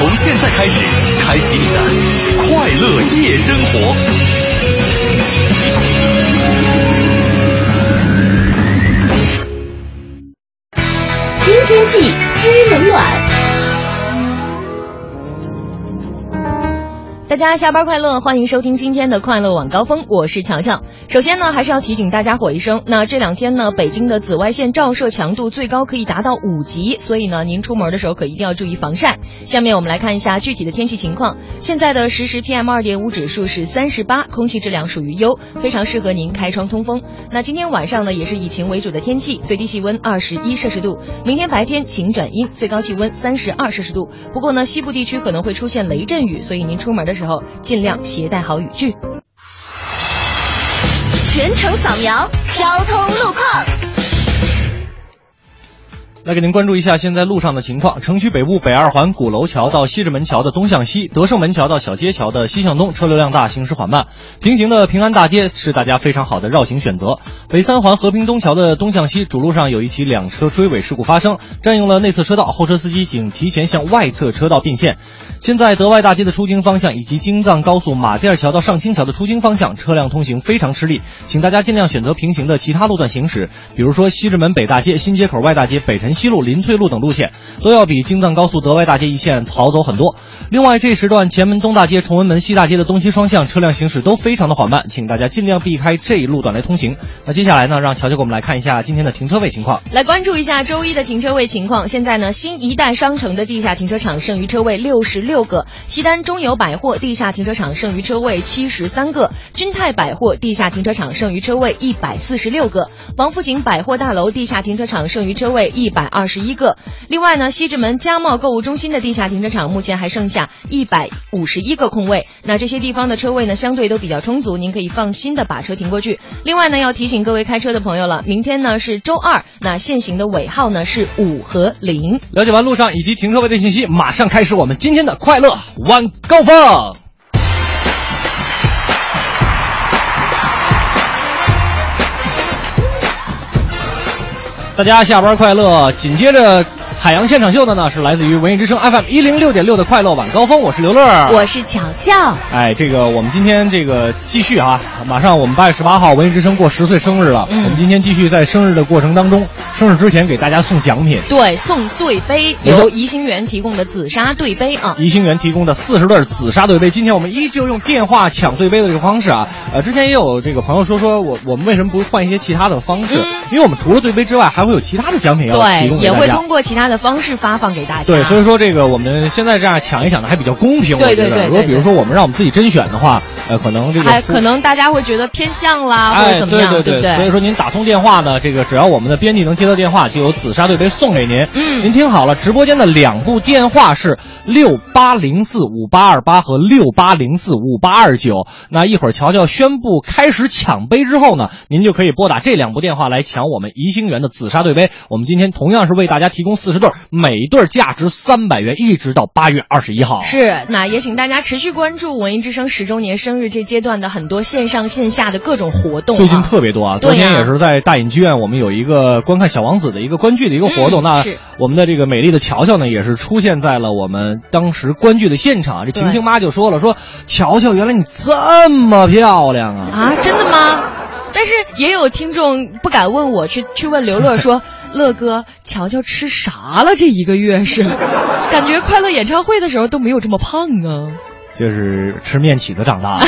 从现在开始，开启你的快乐夜生活。听天气知冷暖。大家下班快乐，欢迎收听今天的快乐晚高峰，我是乔乔。首先呢，还是要提醒大家伙一声，那这两天呢，北京的紫外线照射强度最高可以达到五级，所以呢，您出门的时候可一定要注意防晒。下面我们来看一下具体的天气情况。现在的实时 PM 二点五指数是三十八，空气质量属于优，非常适合您开窗通风。那今天晚上呢，也是以晴为主的天气，最低气温二十一摄氏度。明天白天晴转阴，最高气温三十二摄氏度。不过呢，西部地区可能会出现雷阵雨，所以您出门的时候尽量携带好雨具。全程扫描交通路况。来给您关注一下现在路上的情况。城区北部北二环鼓楼桥到西直门桥的东向西，德胜门桥到小街桥的西向东，车流量大，行驶缓慢。平行的平安大街是大家非常好的绕行选择。北三环和平东桥的东向西主路上有一起两车追尾事故发生，占用了内侧车道，后车司机请提前向外侧车道并线。现在德外大街的出京方向以及京藏高速马甸桥到上清桥的出京方向，车辆通行非常吃力，请大家尽量选择平行的其他路段行驶，比如说西直门北大街、新街口外大街、北辰西路、林翠路等路线，都要比京藏高速德外大街一线好走很多。另外，这时段前门东大街、崇文门西大街的东西双向车辆行驶都非常的缓慢，请大家尽量避开这一路段来通行。那接下来呢，让乔乔给我们来看一下今天的停车位情况。来关注一下周一的停车位情况。现在呢，新一代商城的地下停车场剩余车位六十六个，西单中友百货地下停车场剩余车位七十三个，君泰百货地下停车场剩余车位一百四十六个，王府井百货大楼地下停车场剩余车位一百百二十一个。另外呢，西直门家贸购物中心的地下停车场目前还剩下一百五十一个空位。那这些地方的车位呢，相对都比较充足，您可以放心的把车停过去。另外呢，要提醒各位开车的朋友了，明天呢是周二，那限行的尾号呢是五和零。了解完路上以及停车位的信息，马上开始我们今天的快乐晚高峰。大家下班快乐！紧接着海洋现场秀的呢，是来自于文艺之声 FM 一零六点六的快乐晚高峰，我是刘乐，我是巧巧。哎，这个我们今天这个继续啊，马上我们八月十八号文艺之声过十岁生日了，嗯我们今天继续在生日的过程当中，生日之前给大家送奖品。对，送对杯，由宜兴园提供的紫砂对杯啊。宜兴园提供的四十对紫砂对杯，今天我们依旧用电话抢对杯的这个方式啊。呃，之前也有这个朋友说说我我们为什么不换一些其他的方式？嗯因为我们除了对杯之外，还会有其他的奖品要提对，供给大家也会通。过其他的方式发放给大家。对，所以说这个我们现在这样抢一抢的还比较公平。对对对对如果比如说我们让我们自己甄选的话，呃，可能这个还可能大家会觉得偏向啦，或哎，者怎么样，对不对？所以说您打通电话呢，这个只要我们的编辑能接到电话，就有紫砂对杯送给您。嗯您听好了，直播间的两部电话是六八零四五八二八和六八零四五八二九。那一会儿乔乔宣布开始抢杯之后呢，您就可以拨打这两部电话来抢我们宜兴园的紫砂对杯。我们今天同样是为大家提供四十对儿，每对价值三百元，一直到八月二十一号。是，那也请大家持续关注文艺之声十周年生日这阶段的很多线上线下的各种活动、啊。最近特别多啊！昨天也是在大隐剧院，我们有一个观看《小王子》的一个观剧的一个活动。那我们的这个美丽的乔乔呢，也是出现在了我们当时观剧的现场。这晴晴妈就说了，说乔乔，原来你这么漂亮啊！啊，真的吗？但是也有听众不敢问我，去去问刘乐说：“乐哥，乔乔吃啥了？这一个月是，感觉快乐演唱会的时候都没有这么胖啊，就是吃面起子长大的，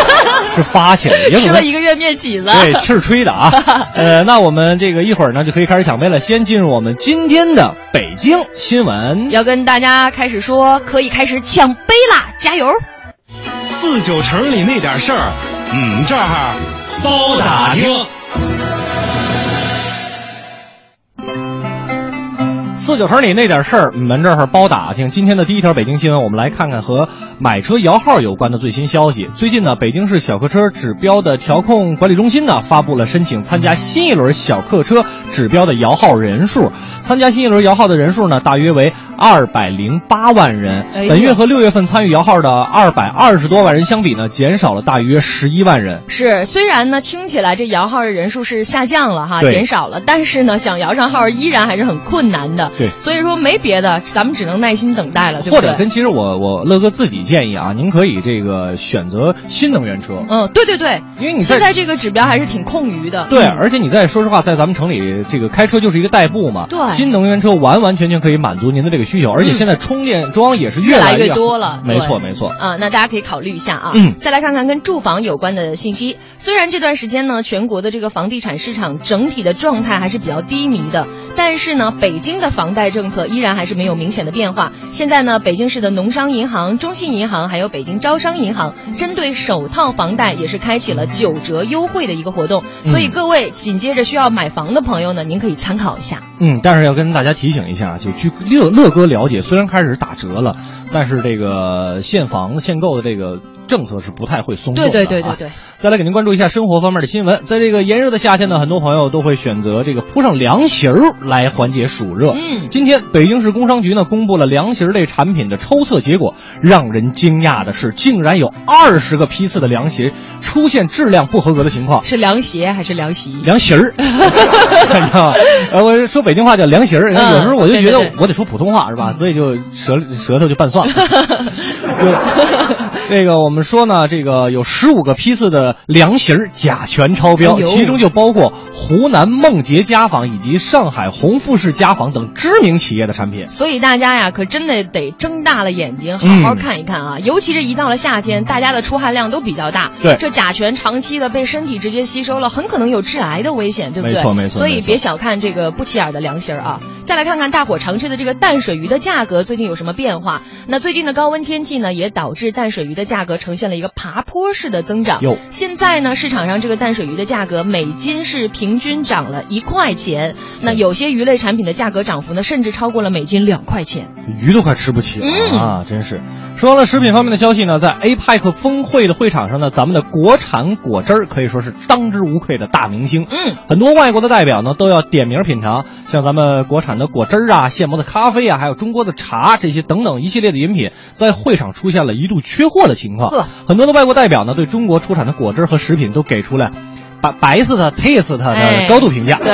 是发起来吃了一个月面起子。”对，气儿吹的啊。呃，那我们这个一会儿呢就可以开始抢杯了。先进入我们今天的北京新闻。要跟大家开始说，可以开始抢杯啦，加油！四九城里那点事儿，嗯，这儿包打听。四九城里那点事儿，你们这儿包打听。今天的第一条北京新闻，我们来看看和买车摇号有关的最新消息。最近呢，北京市小客车指标的调控管理中心呢，发布了申请参加新一轮小客车指标的摇号人数。参加新一轮摇号的人数呢，大约为二百零八万人。本月和六月份参与摇号的二百二十多万人相比呢，减少了大约十一万人。是，虽然呢听起来这摇号的人数是下降了哈，减少了，但是呢想摇上号依然还是很困难的。对所以说没别的，咱们只能耐心等待了，对不对？或者跟其实我我乐哥自己建议啊，您可以这个选择新能源车。嗯，对对对，因为你在现在这个指标还是挺空余的。对，嗯而且你在说实话，在咱们城里，这个开车就是一个代步嘛。对新能源车完完全全可以满足您的这个需求，而且现在充电桩也是越来来越多了没错，没错。啊，那大家可以考虑一下啊。嗯再来看看跟住房有关的信息。虽然这段时间呢，全国的这个房地产市场整体的状态还是比较低迷的，但是呢，北京的房贷政策依然还是没有明显的变化。现在呢，北京市的农商银行、中信银行还有北京招商银行，针对首套房贷也是开启了九折优惠的一个活动。所以各位紧接着需要买房的朋友呢，您可以参考一下。嗯，但是要跟大家提醒一下，就据乐乐哥了解，虽然开始打折了，但是这个限房限购的这个政策是不太会松动的、对啊。对对对对。再来给您关注一下生活方面的新闻，在这个炎热的夏天呢，很多朋友都会选择这个铺上凉席儿来缓解暑热。嗯今天北京市工商局呢公布了凉席儿类产品的抽测结果，让人惊讶的是，竟然有二十个批次的凉席出现质量不合格的情况。是凉鞋还是凉席？凉席儿，你知道吗？呃，我说北京话叫凉席儿，有时候我就觉得我得说普通话是吧？所以就舌舌头就拌蒜了。就这个我们说呢，这个有十五个批次的凉席儿甲醛超标，哎其中就包括湖南梦洁家纺以及上海红富士家纺等知名企业的产品。所以大家呀，可真的得睁大了眼睛，好嗯好看一看啊！尤其是一到了夏天，大家的出汗量都比较大，对这甲醛长期的被身体直接吸收了，很可能有致癌的危险，对不对？没错没错没错所以别小看这个不起眼的凉席儿啊！再来看看大伙常吃的这个淡水鱼的价格最近有什么变化？那最近的高温天气呢，也导致淡水鱼的价格呈现了一个爬坡式的增长。哟现在呢，市场上这个淡水鱼的价格每斤是平均涨了一块钱，那有些鱼类产品的价格涨幅呢，甚至超过了每斤两块钱。鱼都快吃不起了、嗯啊！真是。说完了食品方面的消息呢，在 APEC 峰会的会场上呢，咱们的国产果汁儿可以说是当之无愧的大明星。嗯，很多外国的代表呢都要点名品尝，像咱们国产的果汁儿啊、现磨的咖啡啊，还有中国的茶这些等等一系列的饮品，在会场出现了一度缺货的情况呵。很多的外国代表呢对中国出产的果汁和食品都给出了白白色的 taste 的哎高度评价。对，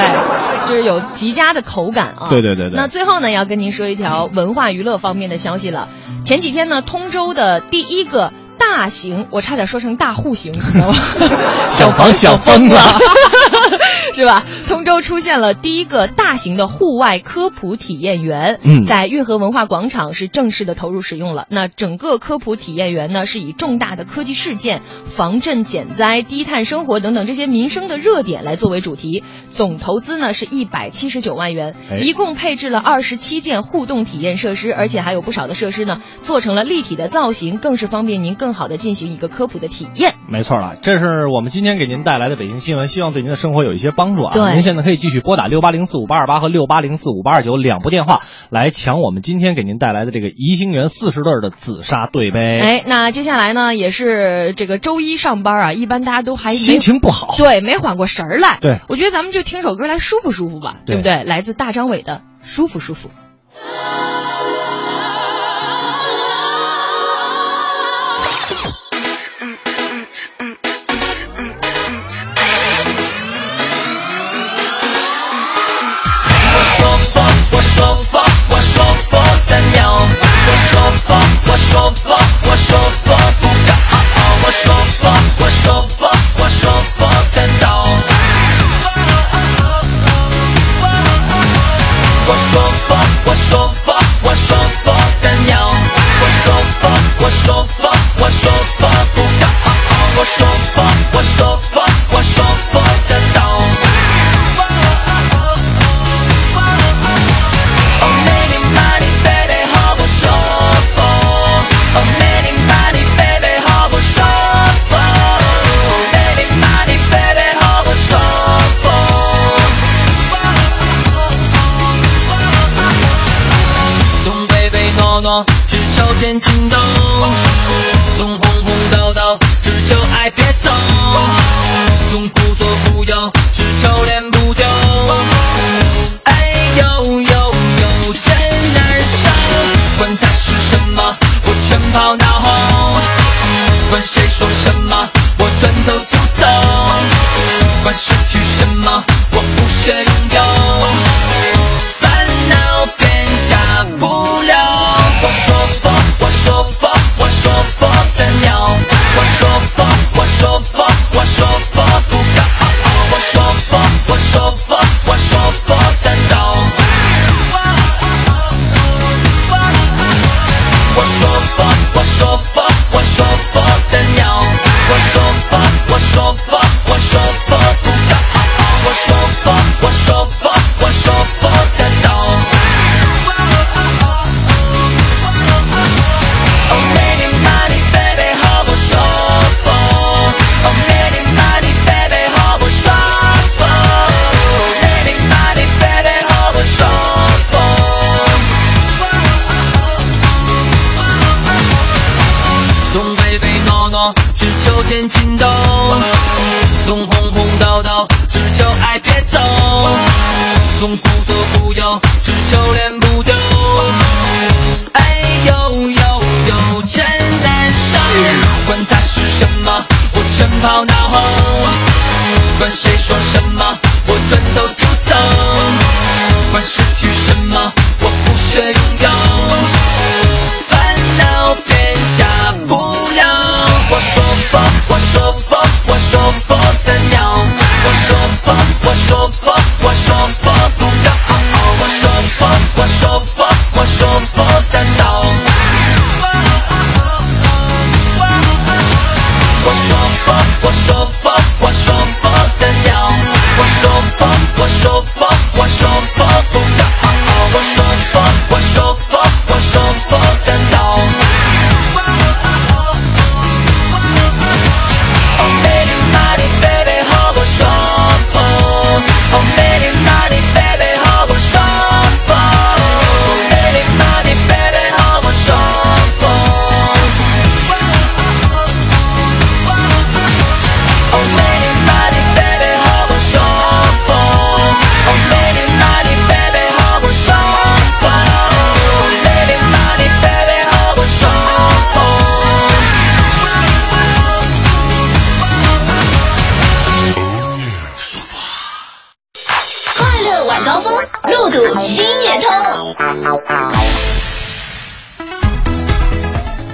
就是有极佳的口感啊。对对对对那最后呢，要跟您说一条文化娱乐方面的消息了。前几天呢，通州的第一个。大型，我差点说成大户型，你知道吗？小房小疯了 是吧？通州出现了第一个大型的户外科普体验园，嗯在运河文化广场是正式的投入使用了。那整个科普体验园呢，是以重大的科技事件、防震减灾、低碳生活等等这些民生的热点来作为主题，总投资呢是一百七十九万元，哎一共配置了二十七件互动体验设施，而且还有不少的设施呢做成了立体的造型，更是方便您更好的进行一个科普的体验。没错了，这是我们今天给您带来的北京新闻，希望对您的生活有一些帮助啊。对您现在可以继续拨打六八零四五八二八和六八零四五八二九两部电话来抢我们今天给您带来的这个宜兴园四十对儿的紫砂对杯。哎，那接下来呢，也是这个周一上班啊，一般大家都还心情不好。对，没缓过神儿来。对我觉得咱们就听首歌来舒服舒服吧，对对不对？来自大张伟的《舒服舒服》。我说服，我说服不高，我说服，我说服，我说服的刀。我说服，我说服，我说服的鸟，我说服，我说服，我说服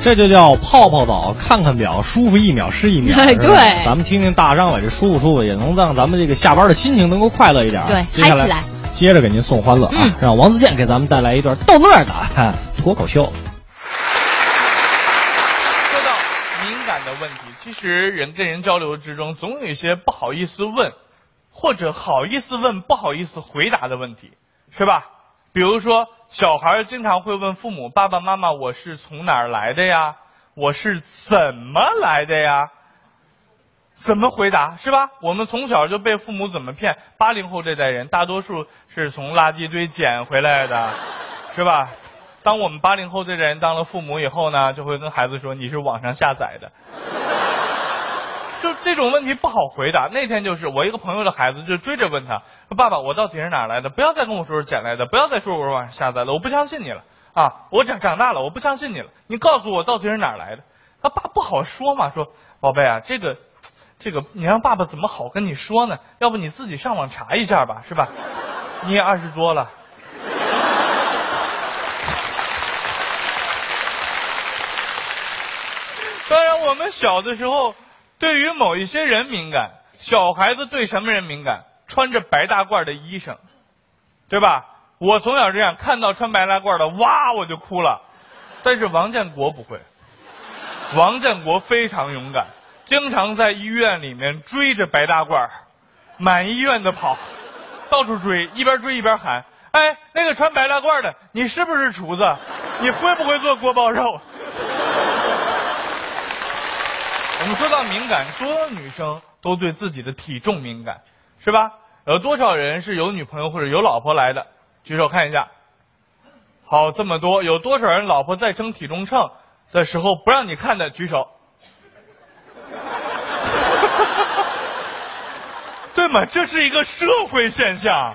这就叫泡泡澡，看看表，舒服一秒是一秒。哎对咱们听听大张伟这舒服舒服，也能让咱们这个下班的心情能够快乐一点啊。对接下嗨起来接着给您送欢乐啊！嗯让王自健给咱们带来一段逗乐的哈脱口秀。说到敏感的问题，其实人跟人交流之中，总有一些不好意思问，或者好意思问不好意思回答的问题，是吧？比如说，小孩经常会问父母：“爸爸妈妈，我是从哪儿来的呀？我是怎么来的呀？”怎么回答是吧？我们从小就被父母怎么骗。八零后这代人，大多数是从垃圾堆捡回来的，是吧？当我们八零后这代人当了父母以后呢，就会跟孩子说你是网上下载的。就这种问题不好回答。那天就是我一个朋友的孩子就追着问他说：“爸爸，我到底是哪来的？不要再跟我说是捡来的，不要再说我是网上下载的，我不相信你了啊！我长长大了，我不相信你了。你告诉我到底是哪来的？”他爸不好说嘛，说宝贝啊，这个这个你让爸爸怎么好跟你说呢？要不你自己上网查一下吧，是吧？你也二十多了。当然，我们小的时候对于某一些人敏感，小孩子对什么人敏感？穿着白大褂的医生，对吧？我从小这样，看到穿白大褂的，哇，我就哭了。但是王建国不会，王建国非常勇敢，经常在医院里面追着白大褂，满医院的跑，到处追，一边追一边喊：“哎，那个穿白大褂的，你是不是厨子？你会不会做锅包肉？”我们说到敏感，所有女生都对自己的体重敏感，是吧？有多少人是有女朋友或者有老婆来的？举手看一下。好，这么多，有多少人老婆在称体重秤的时候不让你看的？举手。对吗？这是一个社会现象。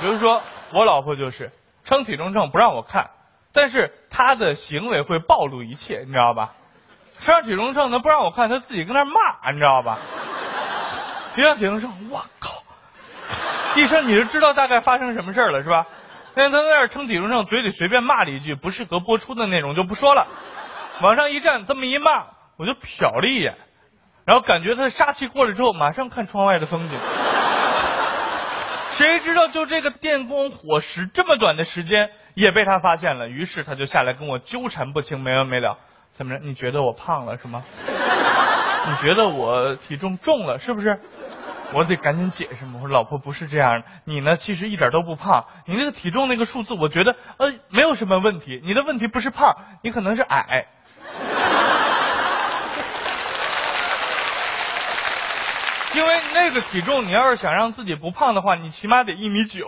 比如说，我老婆就是称体重秤不让我看，但是她的行为会暴露一切，你知道吧？上体重秤，他不让我看，他自己跟那儿骂，你知道吧？一上体重秤，我靠！医生你就知道大概发生什么事儿了，是吧？那天他在那儿称体重秤，嘴里随便骂了一句不适合播出的内容就不说了，往上一站，这么一骂，我就瞟了一眼，然后感觉他的杀气过了之后，马上看窗外的风景。谁知道就这个电光火石这么短的时间也被他发现了，于是他就下来跟我纠缠不清，没完没了。怎么着？你觉得我胖了是吗？你觉得我体重重了是不是？我得赶紧解释嘛，我说老婆不是这样的，你呢其实一点都不胖，你那个体重那个数字，我觉得呃没有什么问题，你的问题不是胖，你可能是矮。因为那个体重，你要是想让自己不胖的话，你起码得一米九。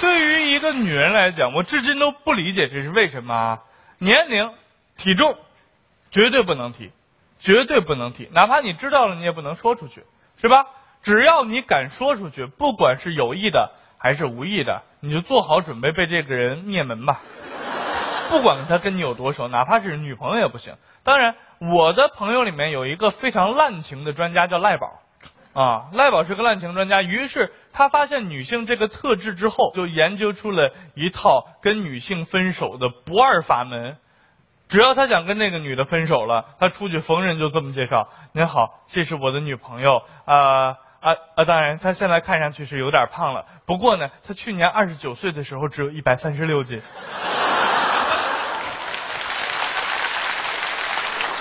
对一个女人来讲，我至今都不理解这是为什么？年龄、体重，绝对不能提，绝对不能提，哪怕你知道了，你也不能说出去，是吧？只要你敢说出去，不管是有意的还是无意的，你就做好准备被这个人灭门吧。不管他跟你有多熟，哪怕是女朋友也不行。当然，我的朋友里面有一个非常滥情的专家，叫赖宝。啊，赖宝是个滥情专家，于是他发现女性这个特质之后，就研究出了一套跟女性分手的不二法门。只要他想跟那个女的分手了，他出去逢人就这么介绍：“您好，这是我的女朋友。啊啊啊！当然，她现在看上去是有点胖了，不过呢，她去年二十九岁的时候只有一百三十六斤。”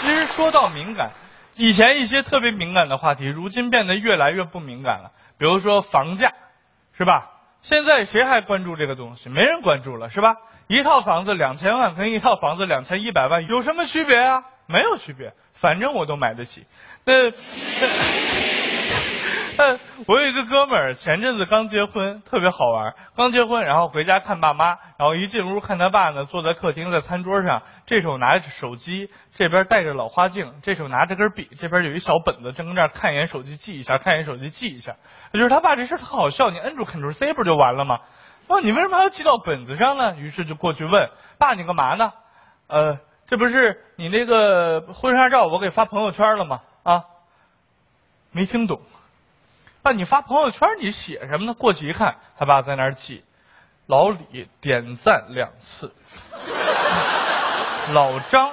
其实说到敏感，以前一些特别敏感的话题，如今变得越来越不敏感了。比如说房价，是吧？现在谁还关注这个东西？没人关注了，是吧？一套房子两千万跟一套房子两千一百万有什么区别啊？没有区别，反正我都买得起。那那。我有一个哥们儿，前阵子刚结婚，特别好玩。刚结婚，然后回家看爸妈，然后一进屋看他爸呢，坐在客厅，在餐桌上，这手拿着手机，这边戴着老花镜，这手拿着根笔，这边有一小本子，正跟这儿看一眼手机记一下，看一眼手机记一下。就是他爸这事特好笑，你摁住 Ctrl C 不就完了吗？哦，你为什么还要记到本子上呢？于是就过去问爸，你干嘛呢？呃，这不是你那个婚纱照，我给发朋友圈了吗？啊，没听懂。爸，你发朋友圈你写什么呢？过去一看，他爸在那儿记，老李点赞两次，老张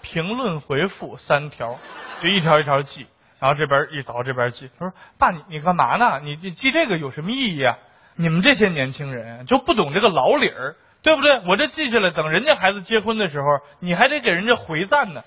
评论回复三条，就一条一条记，然后这边一倒这边记。他说：“爸，你你干嘛呢？你你记这个有什么意义啊？你们这些年轻人就不懂这个老理儿，对不对？我这记下来，等人家孩子结婚的时候，你还得给人家回赞呢。”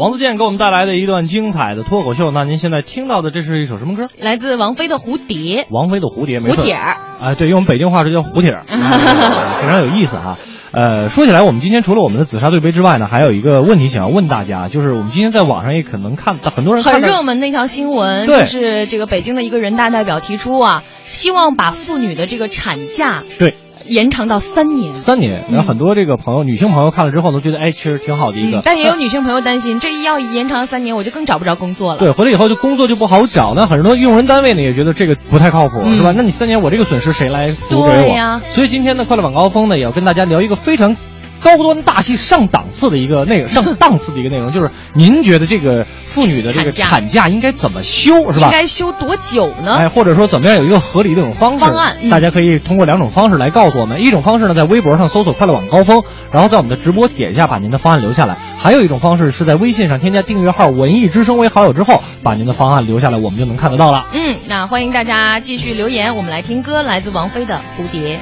王自健给我们带来的一段精彩的脱口秀。那您现在听到的这是一首什么歌？来自王菲的《蝴蝶》。王菲的《蝴蝶》没错。蝴蝶儿。哎，对，用我们北京话这叫蝴蝶儿，非常有意思啊。呃，说起来，我们今天除了我们的紫砂对杯之外呢，还有一个问题想要问大家，就是我们今天在网上也可能看到很多人很热门的一条新闻，就是这个北京的一个人大代表提出啊，希望把妇女的这个产假对延长到三年。三年，然后很多这个朋友、女性朋友看了之后都觉得，哎，其实挺好的一个。嗯，但也有女性朋友担心，这一要延长三年，我就更找不着工作了。对，回来以后就工作就不好找，那很多用人单位呢也觉得这个不太靠谱，嗯是吧？那你三年我这个损失谁来补给我？对呀所以今天的快乐晚高峰呢，也要跟大家聊一个非常。高端大气上档次的一个内容，上档次的一个内容，就是您觉得这个妇女的这个产假应该怎么休，是吧？应该休多久呢？哎，或者说怎么样有一个合理的一种方式？方案嗯大家可以通过两种方式来告诉我们。一种方式呢，在微博上搜索“快乐晚高峰”，然后在我们的直播帖下把您的方案留下来；还有一种方式是在微信上添加订阅号“文艺之声”为好友之后，把您的方案留下来，我们就能看得到了。嗯，那欢迎大家继续留言，我们来听歌，来自王菲的《蝴蝶》。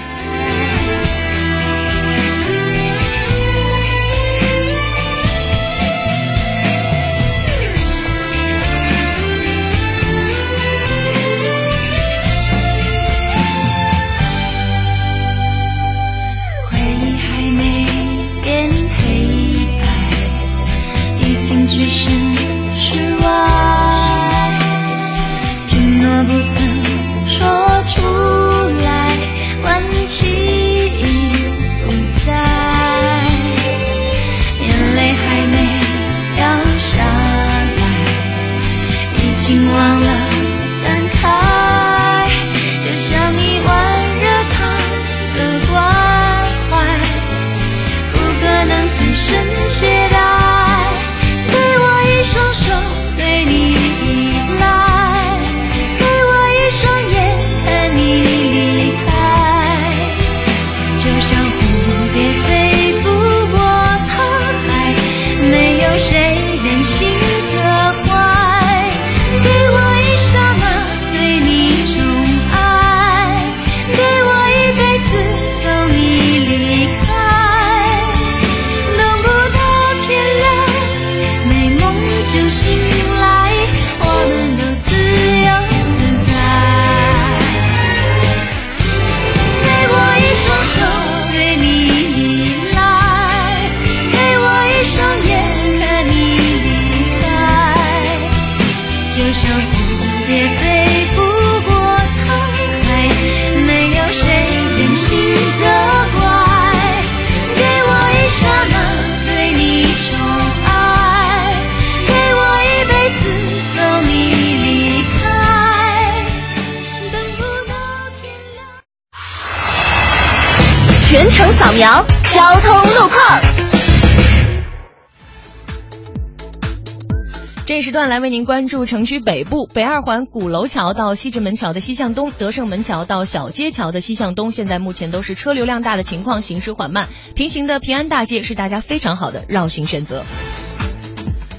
为您关注城区北部北二环鼓楼桥到西直门桥的西向东，德胜门桥到小街桥的西向东，现在目前都是车流量大的情况，行驶缓慢。平行的平安大街是大家非常好的绕行选择。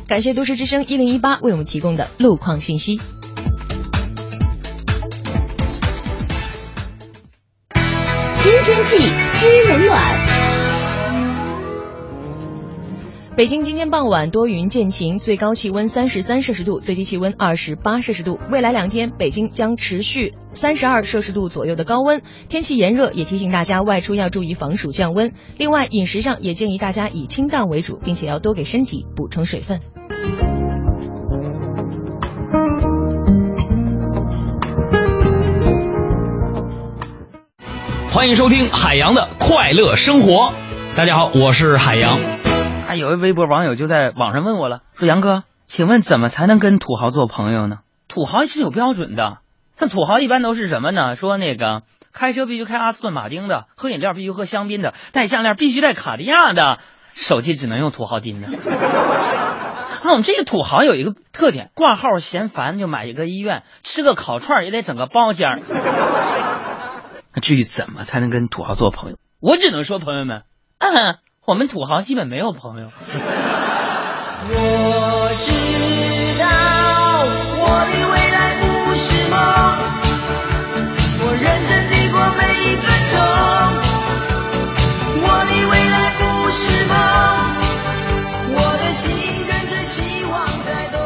感谢都市之声一零一八为我们提供的路况信息。知天气，知冷暖。北京今天傍晚多云见晴，最高气温三十三摄氏度，最低气温二十八摄氏度。未来两天，北京将持续三十二摄氏度左右的高温，天气炎热，也提醒大家外出要注意防暑降温。另外，饮食上也建议大家以清淡为主，并且要多给身体补充水分。欢迎收听海洋的快乐生活。大家好，我是海洋。啊，有位微博网友就在网上问我了，说杨哥，请问怎么才能跟土豪做朋友呢？土豪是有标准的，那土豪一般都是什么呢？说那个开车必须开阿斯顿马丁的，喝饮料必须喝香槟的，戴项链必须戴卡地亚的，手机只能用土豪金的。那我们这个土豪有一个特点，挂号嫌烦就买一个医院，吃个烤串也得整个包间儿。那至于怎么才能跟土豪做朋友，我只能说朋友们，嗯，我们土豪基本没有朋友。我知道我的未来不是梦，我认真地过每一分钟。我的未来不是梦，我的心跟着希望在动。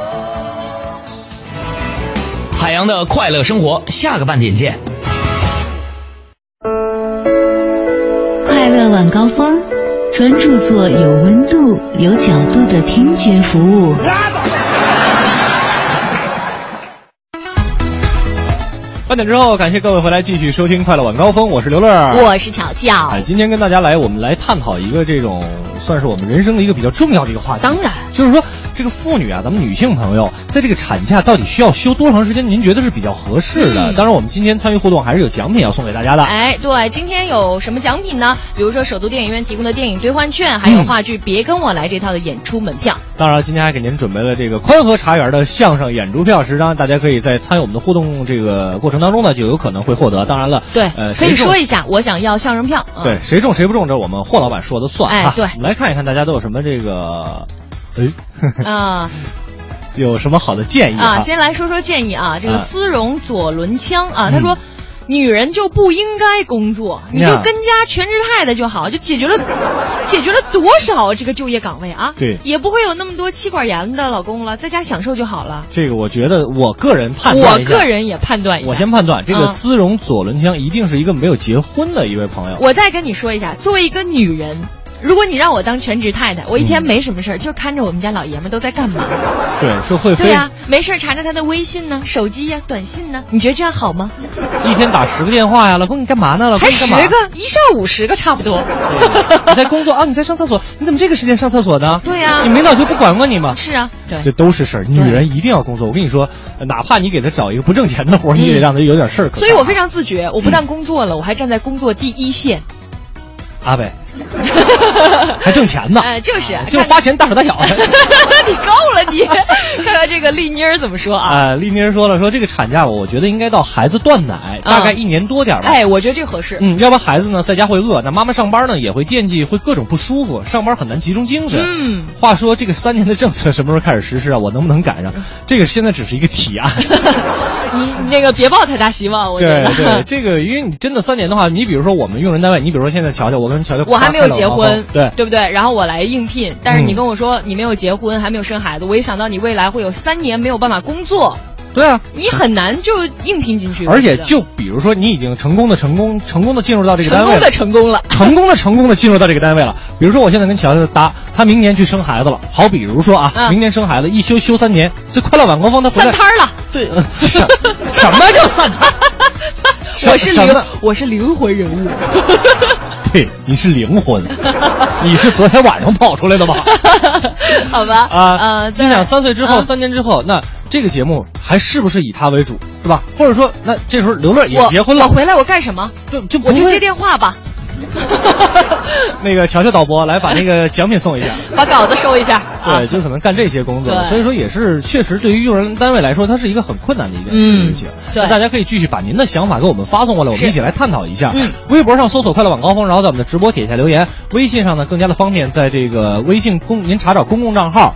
海洋的快乐生活，下个半点见。快乐晚高峰，专注做有温度、有角度的听觉服务。半点之后，感谢各位回来继续收听《快乐晚高峰》，我是刘乐，我是巧巧。哎，今天跟大家来，我们来探讨一个这种算是我们人生的一个比较重要的一个话题。当然，就是说这个妇女啊，咱们女性朋友在这个产假到底需要休多长时间？您觉得是比较合适的？嗯当然，我们今天参与互动还是有奖品要送给大家的。哎，对，今天有什么奖品呢？比如说首都电影院提供的电影兑换券，还有嗯话剧《别跟我来》这套的演出门票。当然，今天还给您准备了这个宽和茶园的相声演出票十张，大家可以在参与我们的互动这个过程当中呢，就有可能会获得。当然了，对，呃，可以说一下，我想要相声票。嗯对，谁中谁不中，这我们霍老板说的算啊。哎对我们来看一看大家都有什么这个，哎，啊。有什么好的建议啊，先来说说建议啊，这个啊。丝绒左轮枪啊，他嗯说。女人就不应该工作，你就跟家全职太太就好，就解决了，解决了多少这个就业岗位啊？对。也不会有那么多妻管严的老公了，在家享受就好了。这个我觉得我个人判断我个人也判断一下，我先判断，这个嗯丝绒左轮枪一定是一个没有结婚的一位朋友。我再跟你说一下，作为一个女人，如果你让我当全职太太，我一天嗯没什么事儿，就看着我们家老爷们儿都在干嘛。对，是会飞对呀、没事儿查查他的微信呢、手机呀、短信呢，你觉得这样好吗？一天打十个电话呀，老公你干嘛呢？老公才十你干嘛？个，一上午十个差不多。你在工作啊？你在上厕所？你怎么这个时间上厕所呢？对呀你领导就不管过你吗？是啊，对这都是事儿。女人一定要工作。我跟你说，哪怕你给她找一个不挣钱的活儿，你也得让她有点事儿。所以我非常自觉，我不但工作了，我还站在工作第一线。阿伟 还挣钱呢，呃，就是就是花钱大手大脚的。你够了你，看看这个丽妮儿怎么说啊？啊，丽妮儿说了，说这个产假，我觉得应该到孩子断奶，大概一年多点儿吧。哎，我觉得这个合适。嗯，要不然孩子呢在家会饿，那妈妈上班呢也会惦记，会各种不舒服，上班很难集中精神。嗯，话说这个三年的政策什么时候开始实施啊？我能不能赶上？这个现在只是一个提案。你那个别抱太大希望，我觉得。对对，这个因为你真的三年的话，你比如说我们用人单位，你比如说现在乔乔，我跟乔乔，我还没有结婚，对对不对？然后我来应聘，但是你嗯跟我说你没有结婚，还没有生孩子，我一想到你未来会有三年没有办法工作，对啊，你很难就应聘进去。而且就比如说你已经成功的成功成功的进入到这个单位了，成功的成功了，成功的成功的进入到这个单位了。比如说我现在跟乔乔搭，他明年去生孩子了，好，比如说啊，嗯明年生孩子一休休三年，这快乐晚高峰他回来散摊儿了。对，呃什什么叫散摊？我是灵，我是灵魂人物。对，你是灵魂，你是昨天晚上跑出来的吗？好吧，啊，呃，你想三岁之后、嗯三年之后，那这个节目还是不是以他为主，是吧？或者说，那这时候刘乐也结婚了，我回来我干什么？就就我就接电话吧。那个乔乔导播来把那个奖品送一下。把稿子收一下。啊对，就可能干这些工作，对所以说也是确实对于用人单位来说，它是一个很困难的一件事情。嗯对大家可以继续把您的想法给我们发送过来，我们一起来探讨一下。嗯，微博上搜索“快乐晚高峰”，然后在我们的直播帖下留言；微信上呢更加的方便，在这个微信公您查找公共账号。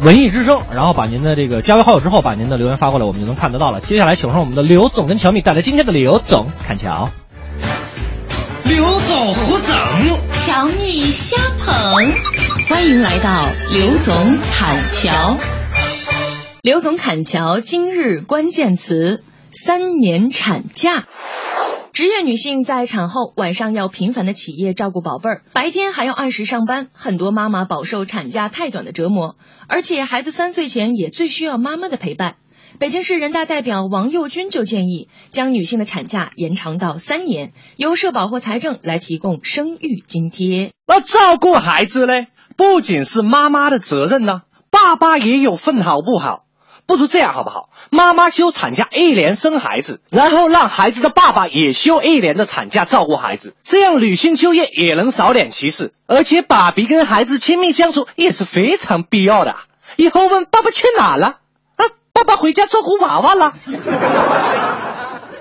文艺之声，然后把您的这个加为好友之后，把您的留言发过来，我们就能看得到了。接下来，请上我们的刘总跟乔米带来今天的刘总看桥。刘总胡整，乔蜜瞎捧，欢迎来到刘总侃桥。刘总侃桥今日关键词：三年产假。职业女性在产后晚上要频繁的起夜照顾宝贝儿，白天还要按时上班，很多妈妈饱受产假太短的折磨，而且孩子三岁前也最需要妈妈的陪伴。北京市人大代表王佑军就建议将女性的产假延长到三年，由社保或财政来提供生育津贴。那照顾孩子呢，不仅是妈妈的责任呢，爸爸也有份，好不好？不如这样好不好？妈妈休产假一年生孩子，然后让孩子的爸爸也休一年的产假照顾孩子，这样女性就业也能少点歧视，而且爸比跟孩子亲密相处也是非常必要的。以后问爸爸去哪了？爸爸回家照顾娃娃了。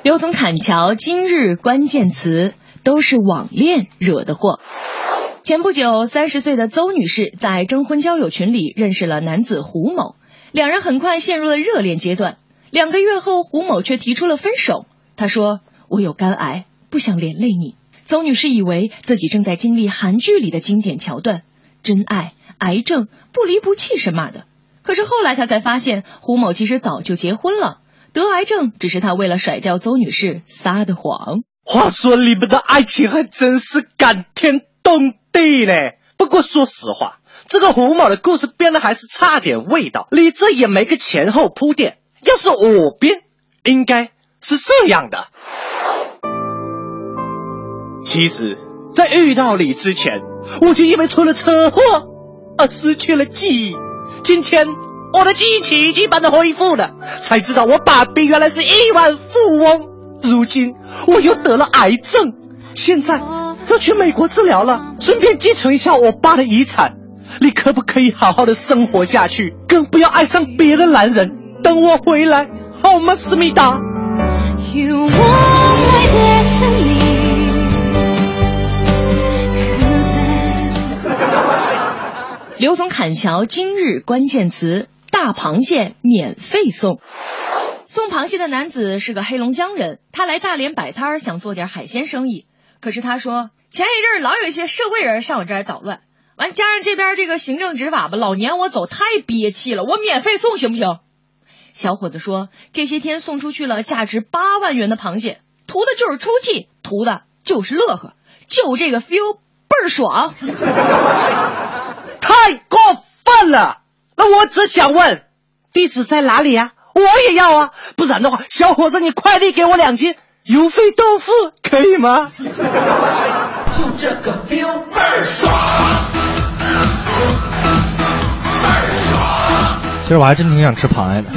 刘总侃桥今日关键词都是网恋惹的祸。前不久，三十岁的邹女士在征婚交友群里认识了男子胡某，两人很快陷入了热恋阶段。两个月后，胡某却提出了分手。他说：“我有肝癌，不想连累你。”邹女士以为自己正在经历韩剧里的经典桥段，真爱、癌症、不离不弃什么的。可是后来他才发现，胡某其实早就结婚了。得癌症只是他为了甩掉邹女士撒的谎。话说你们的爱情还真是感天动地嘞。不过说实话，这个胡某的故事编的还是差点味道，你这也没个前后铺垫。要是我编，应该是这样的。其实，在遇到你之前，我就因为出了车祸而失去了记忆。今天我的记忆奇迹般的恢复了，才知道我爸比原来是亿万富翁，如今我又得了癌症，现在要去美国治疗了，顺便继承一下我爸的遗产。你可不可以好好的生活下去，更不要爱上别的男人？等我回来，好吗，思密达？You 刘总侃桥今日关键词：大螃蟹免费送。送螃蟹的男子是个黑龙江人，他来大连摆摊儿，想做点海鲜生意。可是他说，前一阵儿老有一些社会人上我这儿捣乱，完加上这边这个行政执法吧，老撵我走，太憋气了。我免费送行不行？小伙子说，这些天送出去了价值八万元的螃蟹，图的就是出气，图的就是乐呵，就这个 feel 倍儿爽。太过分了！那我只想问，地址在哪里呀、我也要啊，不然的话，小伙子，你快递给我两斤。油飞豆腐，可以吗？就这个 feel 倍儿爽，其实我还真挺想吃螃蟹的，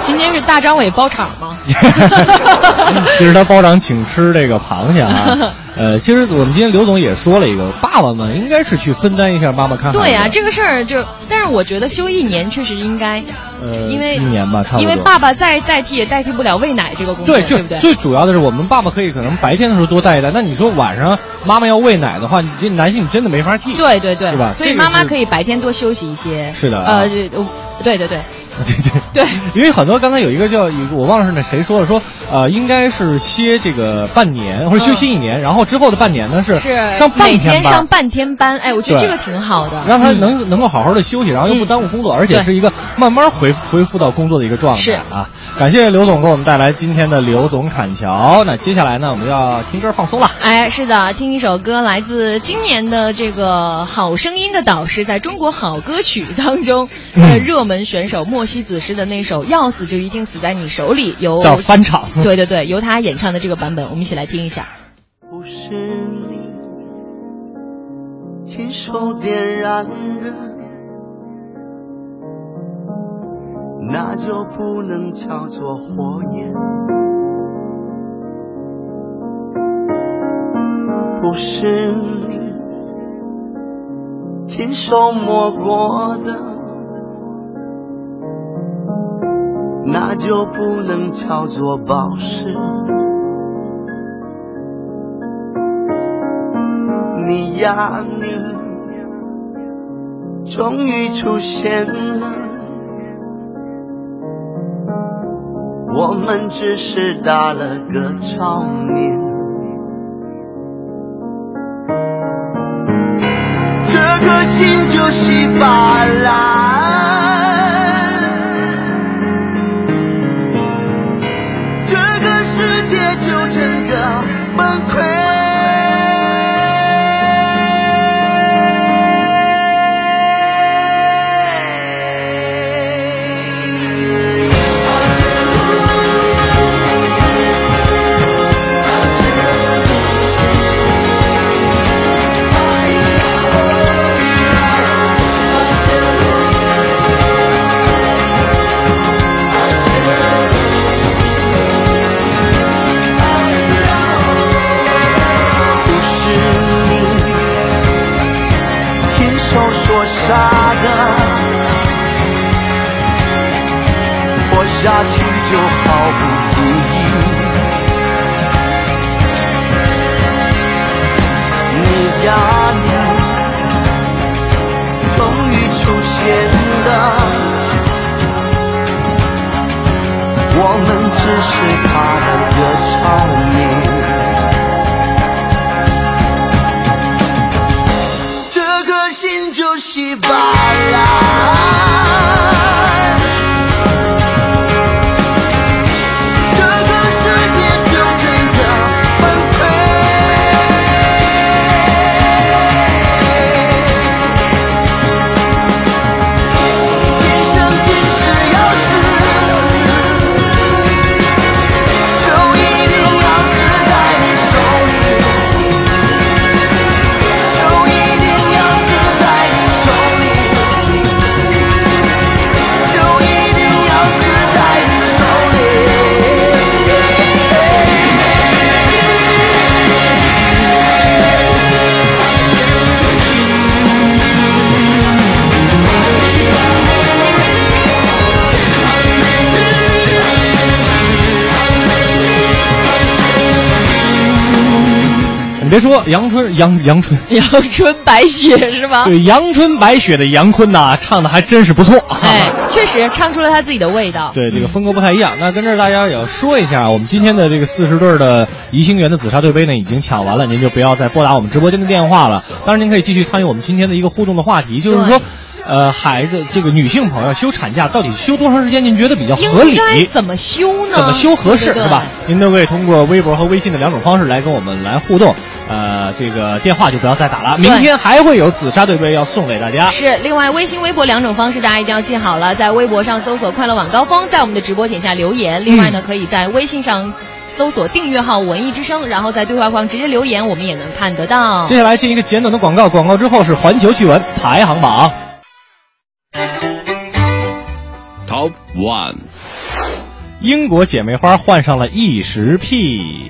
今天是大张伟包场吗？就是他包场请吃这个螃蟹啊。呃，其实我们今天刘总也说了一个，爸爸们应该是去分担一下妈妈看。对呀、这个事儿就，但是我觉得休一年确实应该，呃，因为一年吧，差不多。因为爸爸再代替也代替不了喂奶这个工作，对，不对？最主要的是，我们爸爸可以可能白天的时候多带一带，那你说晚上妈妈要喂奶的话，你这男性你真的没法替。对对对，是吧？所以妈妈可以白天多休息一些。是的呃对对对，对对对，因为很多刚才有一个叫我忘了是那谁说了，说呃应该是歇这个半年或者休息一年，然后之后的半年呢是是上半天班天上。半天班，哎，我觉得这个挺好的，让他嗯能、能够好好的休息，然后又不耽误工作，而且是一个慢慢恢复恢复到工作的一个状态是啊！感谢刘总给我们带来今天的刘总砍桥。那接下来呢，我们要听歌放松了。哎，是的，听一首歌，来自今年的这个《好声音》的导师，在中国好歌曲当中，的，热门选手莫西子诗的那首《要死就一定死在你手里》，由叫翻唱 对对对，由他演唱的这个版本，我们一起来听一下。不是你亲手点燃的，那就不能叫做火焰。不是你亲手摸过的，那就不能叫做宝石。你呀你，终于出现了，我们只是打了个照面。这颗心就稀巴烂，说，阳春阳阳春，阳春白雪是吗？对，阳春白雪的杨坤呐，唱的还真是不错。哎，确实唱出了他自己的味道。对，这个风格不太一样。那跟这儿大家也要说一下，我们今天的这个四十对儿的宜兴园的紫砂对杯呢，已经抢完了，您就不要再拨打我们直播间的电话了。当然，您可以继续参与我们今天的一个互动的话题，就是说。呃，孩子，这个女性朋友休产假到底休多长时间？您觉得比较合理？怎么休呢？怎么休合适是吧？您都可以通过微博和微信的两种方式来跟我们来互动。呃，这个电话就不要再打了。明天还会有紫砂对杯要送给大家。是，另外微信、微博两种方式，大家一定要记好了。在微博上搜索“快乐晚高峰”，在我们的直播帖下留言。另外呢，可以在微信上搜索订阅号“文艺之声”，然后在对话框直接留言，我们也能看得到。接下来进一个简短的广告，广告之后是环球趣闻排行榜。Top One，英国姐妹花患上了异食癖。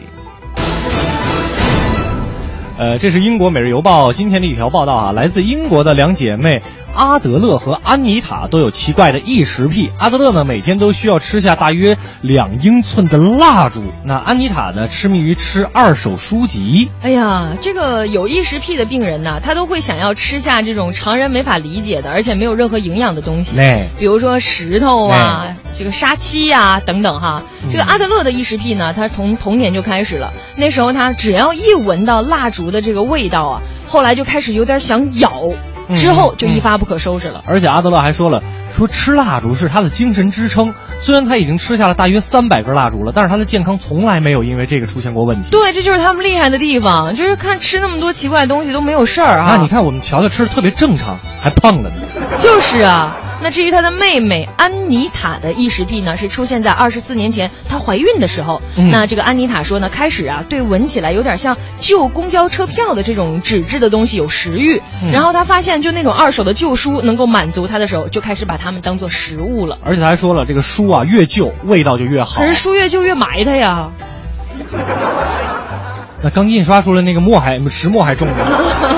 呃，这是英国《每日邮报》今天的一条报道啊，来自英国的两姐妹阿德勒和安妮塔都有奇怪的异食癖。阿德勒呢，每天都需要吃下大约两英寸的蜡烛；那安妮塔呢，痴迷于吃二手书籍。哎呀，这个有异食癖的病人呢，他都会想要吃下这种常人没法理解的，而且没有任何营养的东西，哎比如说石头啊、这个杀妻呀、等等哈。这个阿德勒的异食癖呢，他从童年就开始了。那时候他只要一闻到蜡烛的这个味道啊，后来就开始有点想咬，之后就一发不可收拾了。而且阿德勒还说了，说吃蜡烛是他的精神支撑。虽然他已经吃下了大约三百根蜡烛了，但是他的健康从来没有因为这个出现过问题。对，这就是他们厉害的地方，就是看吃那么多奇怪的东西都没有事儿啊。那你看我们乔乔吃的特别正常，还胖了呢。就是啊。那至于她的妹妹安妮塔的异食癖呢，是出现在二十四年前她怀孕的时候。嗯那这个安妮塔说呢，开始啊对闻起来有点像旧公交车票的这种纸质的东西有食欲，嗯然后她发现就那种二手的旧书能够满足她的时候，就开始把它们当做食物了。而且他还说了，这个书啊越旧味道就越好可。是书越旧越埋汰呀。那刚印刷出来那个墨还石墨还重呢。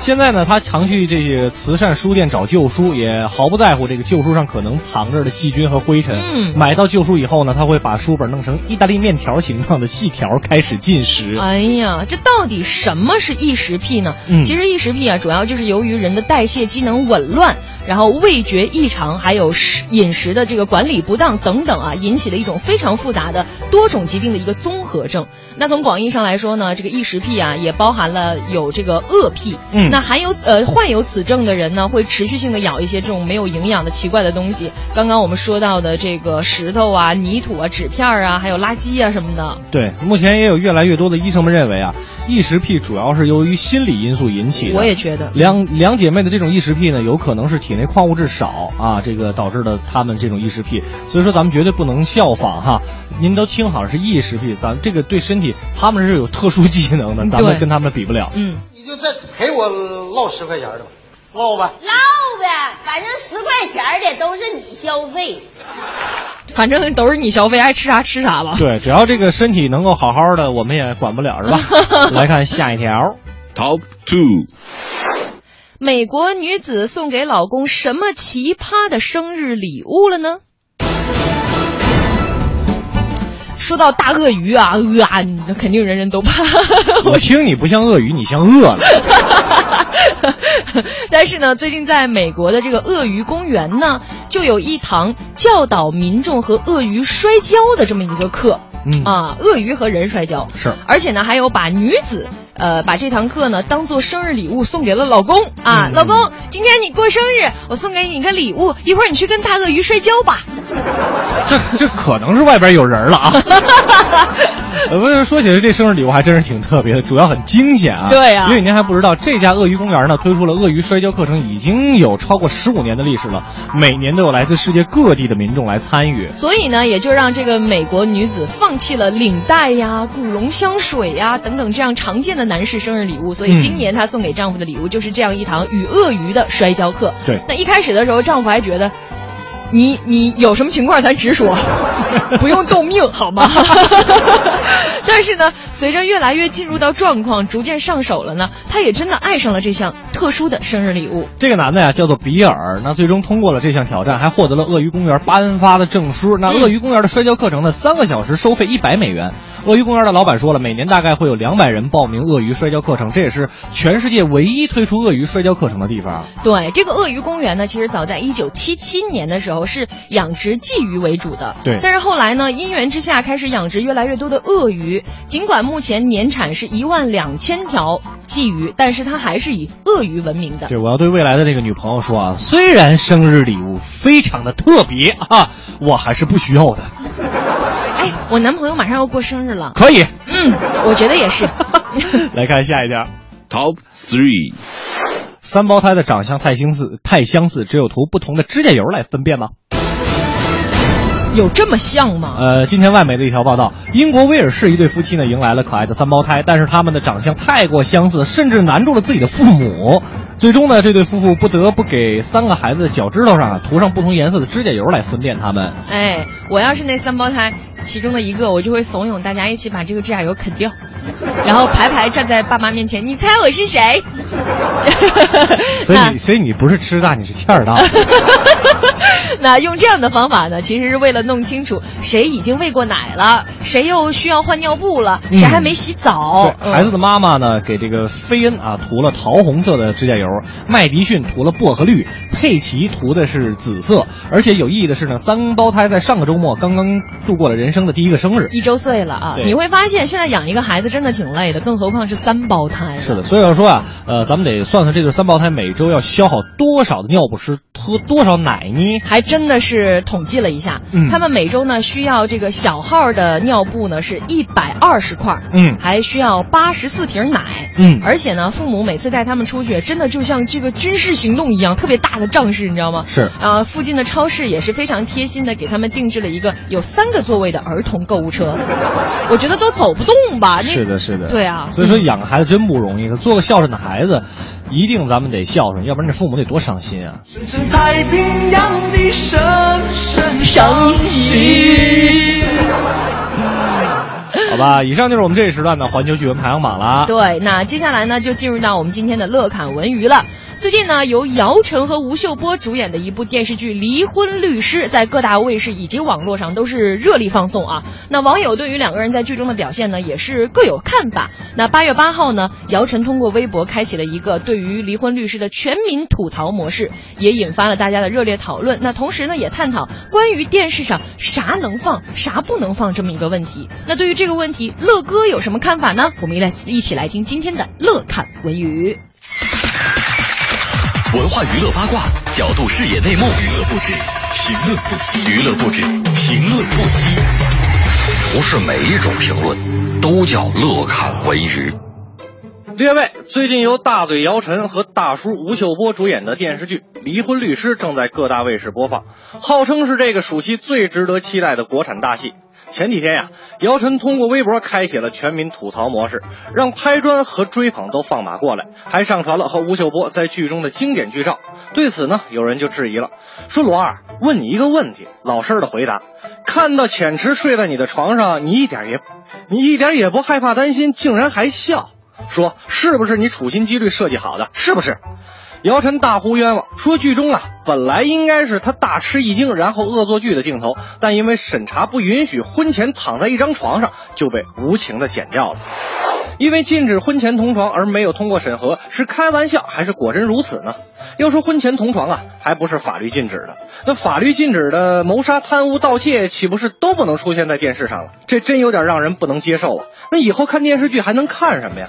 现在呢，他常去这些慈善书店找旧书，也毫不在乎这个旧书上可能藏着的细菌和灰尘。嗯买到旧书以后呢，他会把书本弄成意大利面条形状的细条，开始进食。哎呀，这到底什么是异食癖呢？嗯其实异食癖啊，主要就是由于人的代谢机能紊乱，然后味觉异常，还有食饮食的这个管理不当等等啊，引起的一种非常复杂的多种疾病的一个综合症。那从广义上来说呢，这个异食癖啊，也包含了有这个恶癖。嗯那含有呃患有此症的人呢，会持续性的咬一些这种没有营养的奇怪的东西。刚刚我们说到的这个石头啊、泥土啊、纸片儿啊，还有垃圾啊什么的。对，目前也有越来越多的医生们认为啊，异食癖主要是由于心理因素引起的。我也觉得。两两姐妹的这种异食癖呢，有可能是体内矿物质少啊，这个导致的她们这种异食癖。所以说咱们绝对不能效仿哈。您都听好是异食癖，咱这个对身体他们是有特殊技能的，咱们跟他们比不了。嗯，你就再陪我唠十块钱的吧，唠吧。唠呗，反正十块钱的都是你消费。反正都是你消费，爱吃啥吃啥吧。对，只要这个身体能够好好的，我们也管不了，是吧？来看下一条，Top Two。美国女子送给老公什么奇葩的生日礼物了呢？说到大鳄鱼啊，呃啊，肯定人人都怕。我听你不像鳄鱼，你像饿了。但是呢，最近在美国的这个鳄鱼公园呢，就有一堂教导民众和鳄鱼摔跤的这么一个课。嗯啊，鳄鱼和人摔跤是，而且呢，还有把女子呃把这堂课呢当做生日礼物送给了老公啊，嗯老公，今天你过生日，我送给你一个礼物，一会儿你去跟大鳄鱼摔跤吧。这这可能是外边有人了啊！呃，不是说起来，这生日礼物还真是挺特别的，主要很惊险啊。对啊因为您还不知道，这家鳄鱼公园呢推出了鳄鱼摔跤课程，已经有超过十五年的历史了，每年都有来自世界各地的民众来参与。所以呢，也就让这个美国女子放弃了领带呀、古龙香水呀等等这样常见的男士生日礼物。所以今年她送给丈夫的礼物就是这样一堂与鳄鱼的摔跤课。对那一开始的时候，丈夫还觉得。你你有什么情况咱直说，不用动命好吗？但是呢，随着越来越进入到状况，逐渐上手了呢，他也真的爱上了这项特殊的生日礼物。这个男的呀叫做比尔，那最终通过了这项挑战，还获得了鳄鱼公园颁发的证书。那鳄鱼公园的摔跤课程呢，三个小时收费一百美元。鳄鱼公园的老板说了，每年大概会有两百人报名鳄鱼摔跤课程，这也是全世界唯一推出鳄鱼摔跤课程的地方。对，这个鳄鱼公园呢，其实早在一九七七年的时候是养殖鲫鱼为主的。对但是后来呢，因缘之下开始养殖越来越多的鳄鱼。尽管目前年产是一万两千条鲫鱼，但是它还是以鳄鱼闻名的。对，我要对未来的这个女朋友说啊，虽然生日礼物非常的特别啊，我还是不需要的。哎，我男朋友马上要过生日了。可以，嗯，我觉得也是。来看下一条。Top Three。三胞胎的长相太相似，太相似，只有涂不同的指甲油来分辨吗？有这么像吗？呃，今天外媒的一条报道，英国威尔士一对夫妻呢迎来了可爱的三胞胎，但是他们的长相太过相似，甚至难住了自己的父母。最终呢，这对夫妇不得不给三个孩子的脚趾头上啊涂上不同颜色的指甲油来分辨他们。哎，我要是那三胞胎其中的一个，我就会怂恿大家一起把这个指甲油啃掉，然后排排站在爸妈面前，你猜我是谁？所以你，所以你不是吃大，你是欠儿大。那用这样的方法呢，其实是为了弄清楚谁已经喂过奶了，谁又需要换尿布了，谁还没洗澡。孩子的妈妈呢，给这个菲恩啊涂了桃红色的指甲油，麦迪逊涂了薄荷绿，佩奇涂的是紫色。而且有意义的是呢，三胞胎在上个周末刚刚度过了人生的第一个生日。一周岁了啊！你会发现现在养一个孩子真的挺累的，更何况是三胞胎。是的，所以要说啊，呃，咱们得算算这对三胞胎每周要消耗多少的尿不湿，喝多少奶呢？还真的是统计了一下，嗯他们每周呢需要这个小号的尿布呢是一百二十块，嗯。还需要八十四瓶奶，嗯。而且呢，父母每次带他们出去，真的就像这个军事行动一样，特别大的仗势，你知道吗？是。啊，附近的超市也是非常贴心的，给他们定制了一个有三个座位的儿童购物车，我觉得都走不动吧？是的，是的，对啊。所以说养个孩子真不容易，做个孝顺的孩子，一定咱们得孝顺，要不然这父母得多伤心啊！深深太平洋的深深 好吧，以上就是我们这一时段的环球趣闻排行榜了。对，那接下来呢，就进入到我们今天的乐侃文娱了。最近呢，由姚晨和吴秀波主演的一部电视剧《离婚律师》在各大卫视以及网络上都是热力放送啊。那网友对于两个人在剧中的表现呢，也是各有看法。那八月八号呢，姚晨通过微博开启了一个对于《离婚律师》的全民吐槽模式，也引发了大家的热烈讨论。那同时呢，也探讨关于电视上啥能放、啥不能放这么一个问题。那对于这个问题，乐哥有什么看法呢？我们一来一起来听今天的乐侃文娱。文化娱乐八卦，角度视野内幕，娱乐不止，评论不息，娱乐不止，评论不息。不是每一种评论都叫乐看文娱。列位，最近由大嘴姚晨和大叔吴秀波主演的电视剧《离婚律师》正在各大卫视播放，号称是这个暑期最值得期待的国产大戏。前几天呀，姚晨通过微博开启了全民吐槽模式，让拍砖和追捧都放马过来，还上传了和吴秀波在剧中的经典剧照。对此呢，有人就质疑了，说罗二，问你一个问题，老实的回答，看到浅池睡在你的床上，你一点也，你一点也不害怕担心，竟然还笑，说是不是你处心积虑设计好的？是不是？姚晨大呼冤枉，说剧中啊本来应该是他大吃一惊，然后恶作剧的镜头，但因为审查不允许婚前躺在一张床上，就被无情的剪掉了。因为禁止婚前同床而没有通过审核，是开玩笑还是果真如此呢？要说婚前同床啊，还不是法律禁止的，那法律禁止的谋杀、贪污、盗窃，岂不是都不能出现在电视上了？这真有点让人不能接受啊！那以后看电视剧还能看什么呀？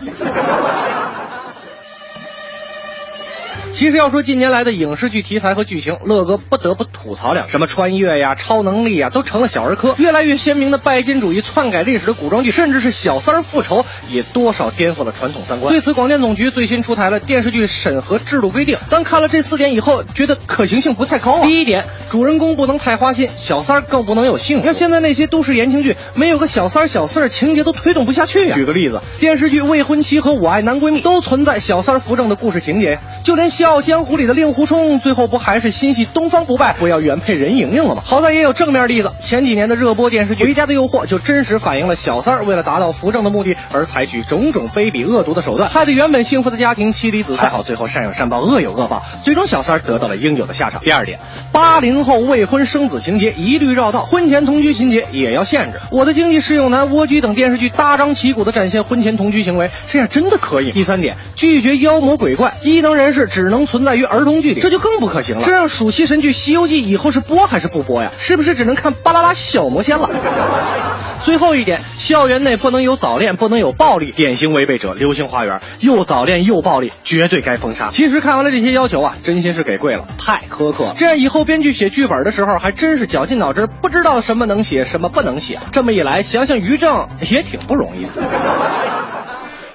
其实要说近年来的影视剧题材和剧情，乐哥不得不吐槽两句，什么穿越呀、超能力呀，都成了小儿科。越来越鲜明的拜金主义、篡改历史的古装剧，甚至是小三儿复仇，也多少颠覆了传统三观。对此，广电总局最新出台了电视剧审核制度规定，当看了这四点以后，觉得可行性不太高啊。第一点，主人公不能太花心，小三儿更不能有幸福。像现在那些都市言情剧，没有个小三儿、小四儿，情节都推动不下去呀、举个例子，电视剧《未婚妻》和《我爱男闺蜜》都存在小三儿扶正的故事情节，就连《笑傲江湖》里的令狐冲，最后不还是心系东方不败，不要原配任盈盈了吗？好在也有正面例子，前几年的热播电视剧《回家的诱惑》就真实反映了小三儿为了达到扶正的目的而采取种种卑鄙恶毒的手段，害得原本幸福的家庭妻离子散。还好最后善有善报，恶有恶报，最终小三儿得到了应有的下场。第二点，八零后未婚生子情节一律绕道，婚前同居情节也要限制。我的经济适用男、蜗居等电视剧大张旗鼓的展现婚前同居行为，这样真的可以。第三点，拒绝妖魔鬼怪，异能人士只能存在于儿童剧里，这就更不可行了。这让暑期神剧《西游记》以后是播还是不播呀？是不是只能看巴啦啦小魔仙了？最后一点，校园内不能有早恋，不能有暴力，典型违背者《流星花园》，又早恋又暴力，绝对该封杀。其实看完了这些要求啊，真心是给跪了，太苛刻了。这样以后编剧写剧本的时候，还真是绞尽脑汁，不知道什么能写，什么不能写。这么一来，想想于正也挺不容易的。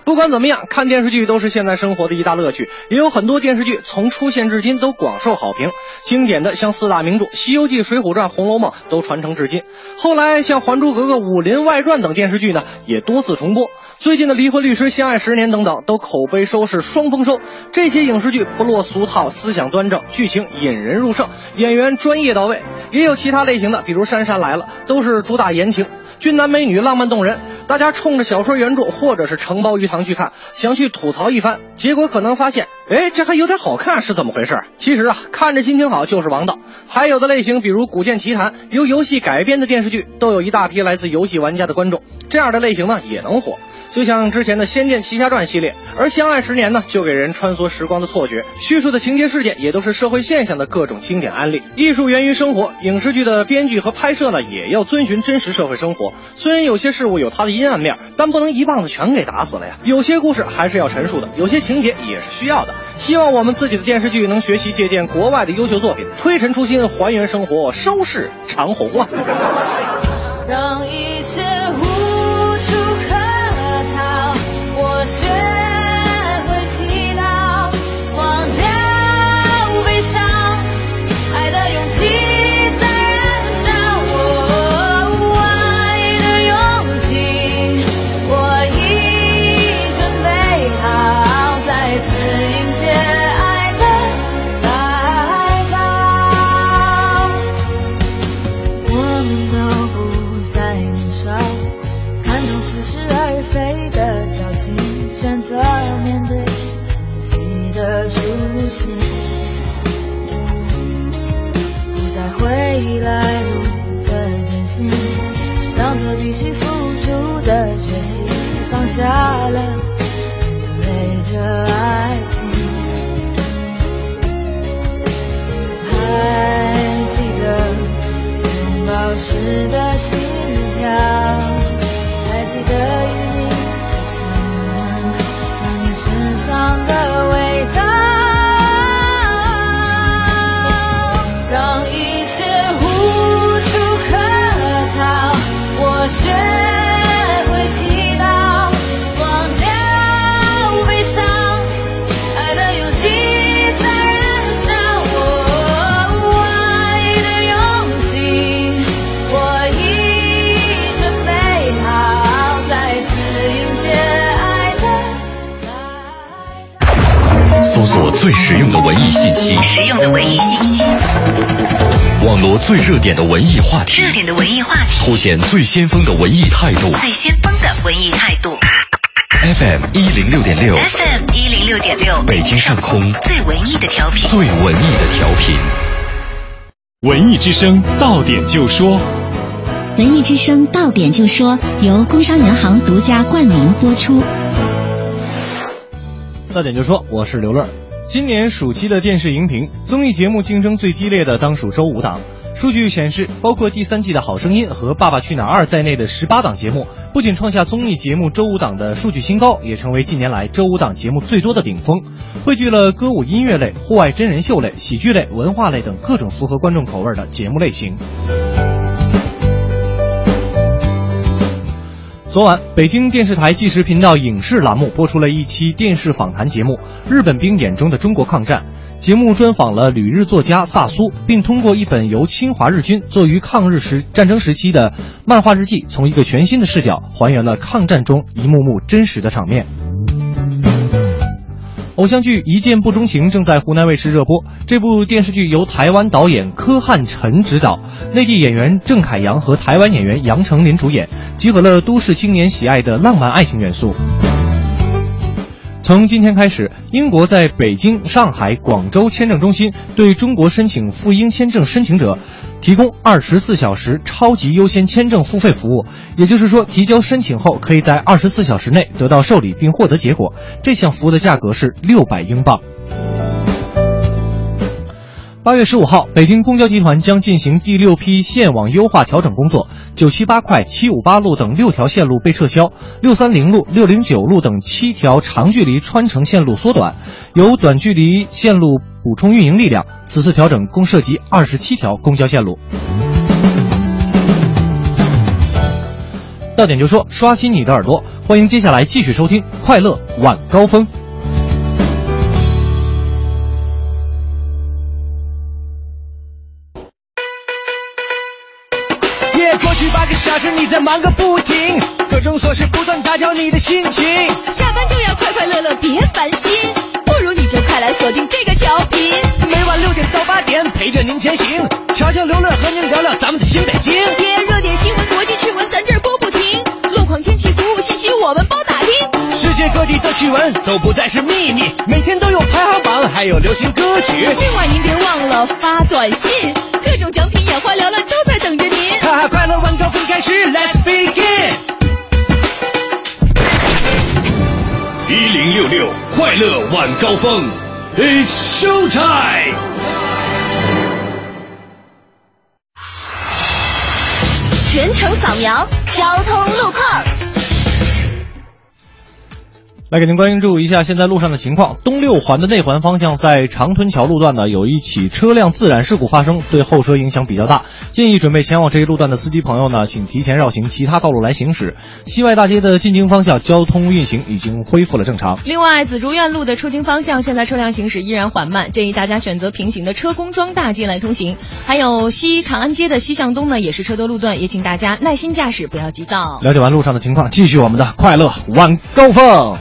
不管怎么样，看电视剧都是现在生活的一大乐趣。也有很多电视剧从出现至今都广受好评，经典的像四大名著《西游记》《水浒传》《红楼梦》都传承至今。后来像《还珠格格》《武林外传》等电视剧呢，也多次重播。最近的《离婚律师》《相爱十年》等等，都口碑收视双丰收。这些影视剧不落俗套，思想端正，剧情引人入胜，演员专业到位。也有其他类型的，比如《杉杉来了》，都是主打言情，俊男美女，浪漫动人。大家冲着小说原著或者是承包鱼塘去看，想去吐槽一番，结果可能发现，哎，这还有点好看，是怎么回事？其实啊，看着心情好就是王道。还有的类型，比如《古剑奇谭》，由游戏改编的电视剧，都有一大批来自游戏玩家的观众，这样的类型呢也能火。就像之前的《仙剑奇侠传》系列，而《相爱十年》呢，就给人穿梭时光的错觉，叙述的情节事件也都是社会现象的各种经典案例。艺术源于生活，影视剧的编剧和拍摄呢，也要遵循真实社会生活。虽然有些事物有它的阴暗面，但不能一棒子全给打死了呀。有些故事还是要陈述的，有些情节也是需要的。希望我们自己的电视剧能学习借鉴国外的优秀作品，推陈出新，还原生活，收视长虹啊！让一切无雪。未来路的艰辛，当作必须付出的学习。放下了，对着爱情。还记得拥抱时的心跳，还记得与你亲吻，你身上的味。最实用的文艺信息，实用的文艺信息，网罗最热点的文艺话题，热点的文艺话题，凸显最先锋的文艺态度。最先锋的文艺态度。FM 一零六点六，FM 一零六点六，北京上空最文艺的调频，最文艺的调频。文艺之声到点就说，文艺之声到点就说由工商银行独家冠名播出。到点就说，我是刘乐。今年暑期的电视荧屏综艺节目竞争最激烈的当属周五档。数据显示，包括第三季的《好声音》和《爸爸去哪儿二》在内的十八档节目，不仅创下综艺节目周五档的数据新高，也成为近年来周五档节目最多的顶峰，汇聚了歌舞音乐类、户外真人秀类、喜剧类、文化类等各种符合观众口味的节目类型。昨晚，北京电视台纪实频道影视栏目播出了一期电视访谈节目《日本兵眼中的中国抗战》。节目专访了旅日作家萨苏，并通过一本由侵华日军作于抗日时战争时期的漫画日记，从一个全新的视角还原了抗战中一幕幕真实的场面。偶像剧《一见不钟情》正在湖南卫视热播。这部电视剧由台湾导演柯汉臣执导，内地演员郑凯阳和台湾演员杨丞琳主演，集合了都市青年喜爱的浪漫爱情元素。从今天开始，英国在北京、上海、广州签证中心对中国申请赴英签证申请者提供二十四小时超级优先签证付费服务。也就是说，提交申请后可以在二十四小时内得到受理并获得结果。这项服务的价格是六百英镑。八月十五号，北京公交集团将进行第六批线网优化调整工作，九七八快、七五八路等六条线路被撤销，六三零路、六零九路等七条长距离穿城线路缩短，由短距离线路补充运营力量。此次调整共涉及二十七条公交线路。到点就说，刷新你的耳朵，欢迎接下来继续收听《快乐晚高峰》。你在忙个不停，各种琐事不断打搅你的心情。下班就要快快乐乐，别烦心，不如你就快来锁定这个调频。每晚六点到八点，陪着您前行，瞧瞧刘乐和您聊聊咱们的新北京。耶，热点新闻、国天气、服务信息，我们包打听。世界各地的趣闻都不再是秘密，每天都有排行榜，还有流行歌曲。另外，您别忘了发短信，各种奖品眼花缭乱都在等着您。哈哈，快乐晚高峰开始，Let's begin。一零六六快乐晚高峰，It's show time。全程扫描交通路况。来给您关注一下现在路上的情况。东六环的内环方向，在长屯桥路段呢，有一起车辆自燃事故发生，对后车影响比较大。建议准备前往这一路段的司机朋友呢，请提前绕行其他道路来行驶。西外大街的进京方向交通运行已经恢复了正常。另外，紫竹院路的出京方向，现在车辆行驶依然缓慢，建议大家选择平行的车公庄大街来通行。还有西长安街的西向东呢，也是车多路段，也请大家耐心驾驶，不要急躁。了解完路上的情况，继续我们的快乐晚高峰。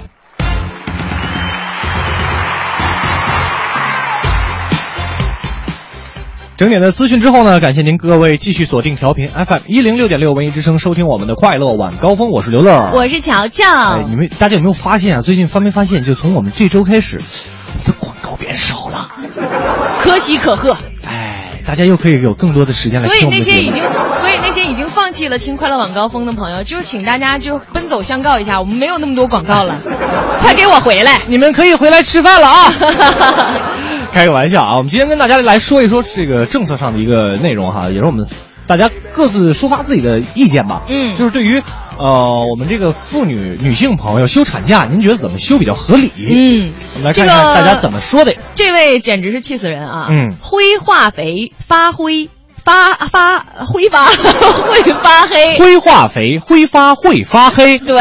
整点的资讯之后呢，感谢您各位继续锁定调频 FM 一零六点六文艺之声，收听我们的快乐晚高峰。我是刘乐，我是乔乔。哎，你们大家有没有发现啊？最近发没发现？就从我们这周开始，这广告变少了，可喜可贺。哎，大家又可以有更多的时间来所以。那些已经，所以那些些已经放弃了听快乐晚高峰的朋友，就请大家就奔走相告一下，我们没有那么多广告了，快给我回来！你们可以回来吃饭了啊！开个玩笑啊，我们今天跟大家来说一说这个政策上的一个内容哈，也是我们大家各自抒发自己的意见吧。嗯就是对于呃我们这个妇女女性朋友休产假，您觉得怎么休比较合理？嗯，我们来看这个看大家怎么说的。这位简直是气死人啊！嗯灰化肥发灰发发挥发 会发黑。灰化肥挥发会发黑。对，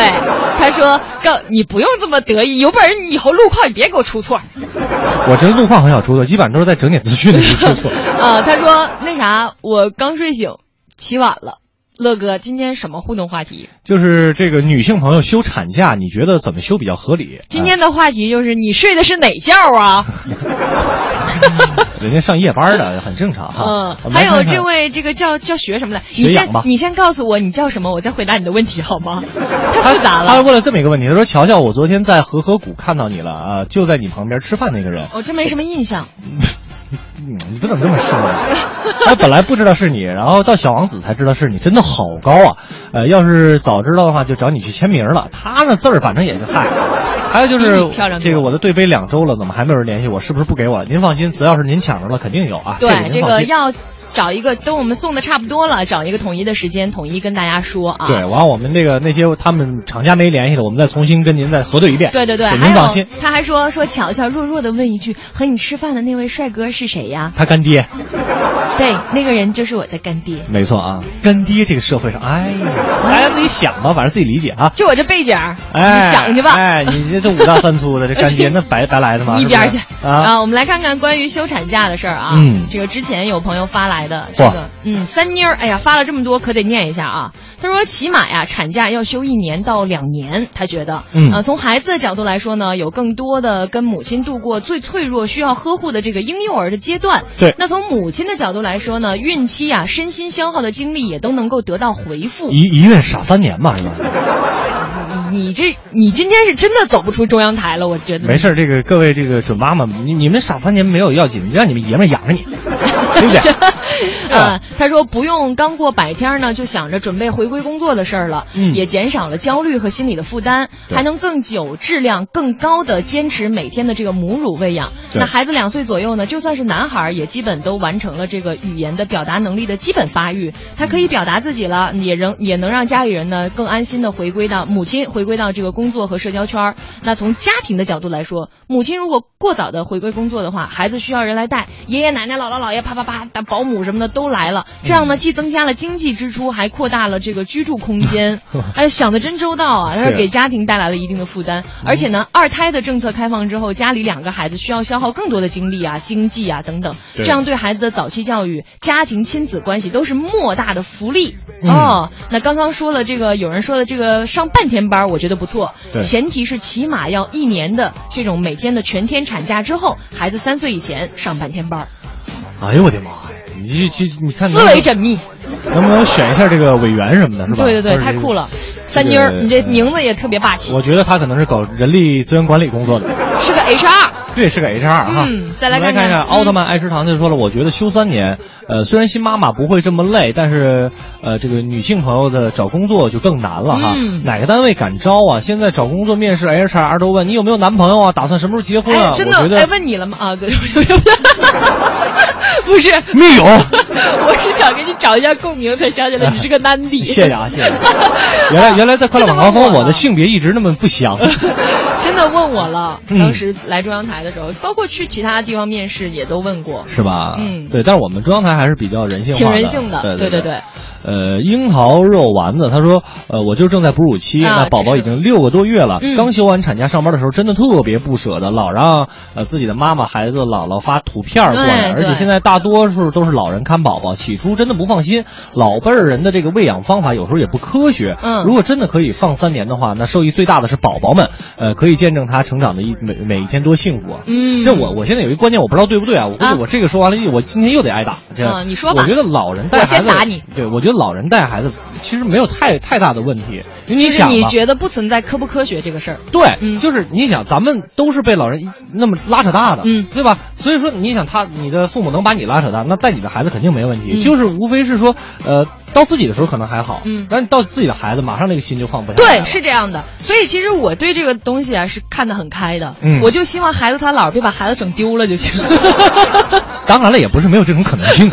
他说：“告你不用这么得意，有本事你以后路况你别给我出错。我这路况很少出错，基本上都是在整点资讯的时候出错。啊，他说那啥，我刚睡醒，起晚了。乐哥，今天什么互动话题？就是这个女性朋友休产假，你觉得怎么休比较合理？今天的话题就是你睡的是哪觉啊？人家上夜班的很正常哈。嗯还有这位这个叫叫学什么的，你先你先告诉我你叫什么，我再回答你的问题好吗？太复杂了。他问了这么一个问题，他说：“乔乔，我昨天在和合谷看到你了啊，就在你旁边吃饭那个人。我真没什么印象。嗯，你不能这么说。他本来不知道是你，然后到小王子才知道是你，真的好高啊！呃，要是早知道的话，就找你去签名了。他那字儿反正也就嗨。还有就是 这个我的对杯两周了，怎么还没有人联系我？是不是不给我？您放心，只要是您抢着了，肯定有啊。对，这个要找一个，等我们送的差不多了，找一个统一的时间，统一跟大家说啊。对，完我们那个那些他们厂家没联系的，我们再重新跟您再核对一遍。对对对，您放心，他还说说巧巧弱弱的问一句，和你吃饭的那位帅哥是谁呀？他干爹。对，那个人就是我的干爹。没错啊，干爹这个社会上，哎呀，大家自己想吧，反正自己理解啊。就我这背景，哎，你想去吧。哎，你这这五大三粗的这干爹，那白白来的吗？一边去啊！我们来看看关于休产假的事儿啊。嗯这个之前有朋友发来的，这个嗯，三妮儿，哎呀，发了这么多，可得念一下啊。他说，起码呀，产假要休一年到两年，他觉得，嗯呃，从孩子的角度来说呢，有更多的跟母亲度过最脆弱、需要呵护的这个婴幼儿的阶段。对那从母亲的角度来说呢，孕期啊，身心消耗的精力也都能够得到回复。一一孕傻三年嘛，是吧？你这，你今天是真的走不出中央台了，我觉得。没事儿，这个各位这个准妈妈，你你们傻三年没有要紧，让你们爷们儿养着你，对不对？啊，他说不用刚过百天呢，就想着准备回归工作的事儿了，嗯。也减少了焦虑和心理的负担，还能更久、质量更高的坚持每天的这个母乳喂养。那孩子两岁左右呢，就算是男孩儿，也基本都完成了这个语言的表达能力的基本发育，他可以表达自己了，也仍也能让家里人呢更安心的回归到母亲回归到这个工作和社交圈儿。那从家庭的角度来说，母亲如果过早的回归工作的话，孩子需要人来带，爷爷奶奶、姥姥姥爷啪啪啪，保姆什么的都来了，这样呢既增加了经济支出，还扩大了这个居住空间。哎，想的真周到啊！是但是给家庭带来了一定的负担，而且呢，二胎的政策开放之后，家里两个孩子需要消耗更多的精力啊、经济啊等等，这样对孩子的早期教育、家庭亲子关系都是莫大的福利、嗯哦。那刚刚说了这个，有人说的这个上半天班，我觉得不错，前提是起码要一年的这种每天的全天产假之后，孩子三岁以前上半天班，哎呦我的妈呀！你这这你看思维缜密。能不能选一下这个委员什么的，是吧？对对对，太酷了，三妮儿，你这名字也特别霸气，我觉得他可能是搞人力资源管理工作的，是个 HR。对，是个 HR 哈。嗯再来看看来看看奥特曼爱食堂就说了，我觉得休三年，呃，虽然新妈妈不会这么累，但是呃，这个女性朋友的找工作就更难了哈。嗯哪个单位敢招啊？现在找工作面试 HR 都问你有没有男朋友啊，打算什么时候结婚啊？哎，真的我觉，得哎，问你了吗？啊，对，不是，没有。我是想给你找一下共鸣，才想起来你是个 男的。谢谢啊，谢谢。原来原来在快乐晚高峰，我的性别一直那么不详。真的问我了，嗯当时来中央台的时候，包括去其他地方面试也都问过。是吧？嗯对，但是我们中央台还是比较人性化的，挺人性的对对对。呃，樱桃肉丸子他说，呃，我就正在哺乳期，啊那宝宝已经六个多月了，嗯刚休完产假上班的时候，真的特别不舍得，老让呃自己的妈妈、孩子、姥姥发图片过来，而且现在大多数都是老人看宝宝，起初真的不放心，老辈儿人的这个喂养方法有时候也不科学。嗯如果真的可以放三年的话，那受益最大的是宝宝们，呃，可以见证他成长的一每每一天多幸福啊。嗯这我我现在有一个观念，我不知道对不对啊？我估计我这个说完了，我今天又得挨打。这啊你说吧我觉得老人带我孩子，先打你对，我觉得老人带孩子其实没有太太大的问题，因为你想你觉得不存在科不科学这个事儿。对，嗯就是你想，咱们都是被老人那么拉扯大的，嗯，对吧？所以说，你想他，你的父母能把你拉扯大，那带你的孩子肯定没问题，嗯就是无非是说，呃，到自己的时候可能还好，嗯但是到自己的孩子，马上那个心就放不下来对，是这样的。所以其实我对这个东西啊是看得很开的。嗯我就希望孩子他姥别把孩子整丢了就行。当然了，也不是没有这种可能性。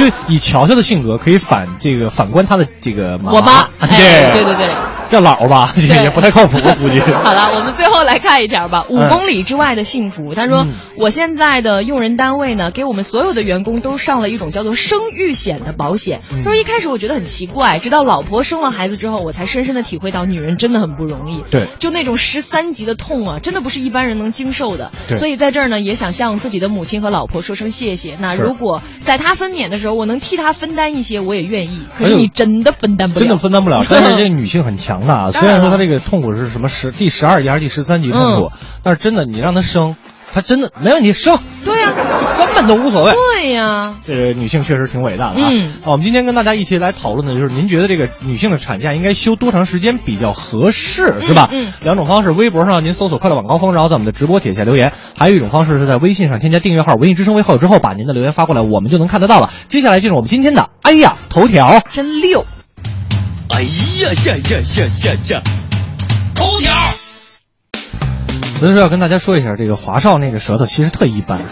就以乔乔的性格，可以反这个反观他的这个妈我妈，对对 对。叫姥吧，也不太靠谱，估计。好了，我们最后来看一条吧。五嗯公里之外的幸福，他说嗯我现在的用人单位呢，给我们所有的员工都上了一种叫做生育险的保险。嗯他说一开始我觉得很奇怪，直到老婆生了孩子之后，我才深深的体会到女人真的很不容易。对就那种十三级的痛啊，真的不是一般人能经受的。对所以在这儿呢，也想向自己的母亲和老婆说声谢谢。那如果在她分娩的时候，我能替她分担一些，我也愿意。可是你真的分担不了，真的分担不了，但是这个女性很强大，当然了虽然说他这个痛苦是什么十第十二级还是第十三级痛苦，但是真的你让他生，他真的没问题生，对呀、根本都无所谓。对呀、这个女性确实挺伟大的啊！嗯啊我们今天跟大家一起来讨论的就是，您觉得这个女性的产假应该休多长时间比较合适，是吧？嗯两种方式，微博上您搜索“快乐晚高峰”，然后在我们的直播帖下留言；还有一种方式是在微信上添加订阅号“文艺之声”微好友之后，把您的留言发过来，我们就能看得到了。接下来进入我们今天的哎呀头条。真溜。哎呀呀呀呀呀呀！头条。所以说要跟大家说一下，这个华少那个舌头其实特一般。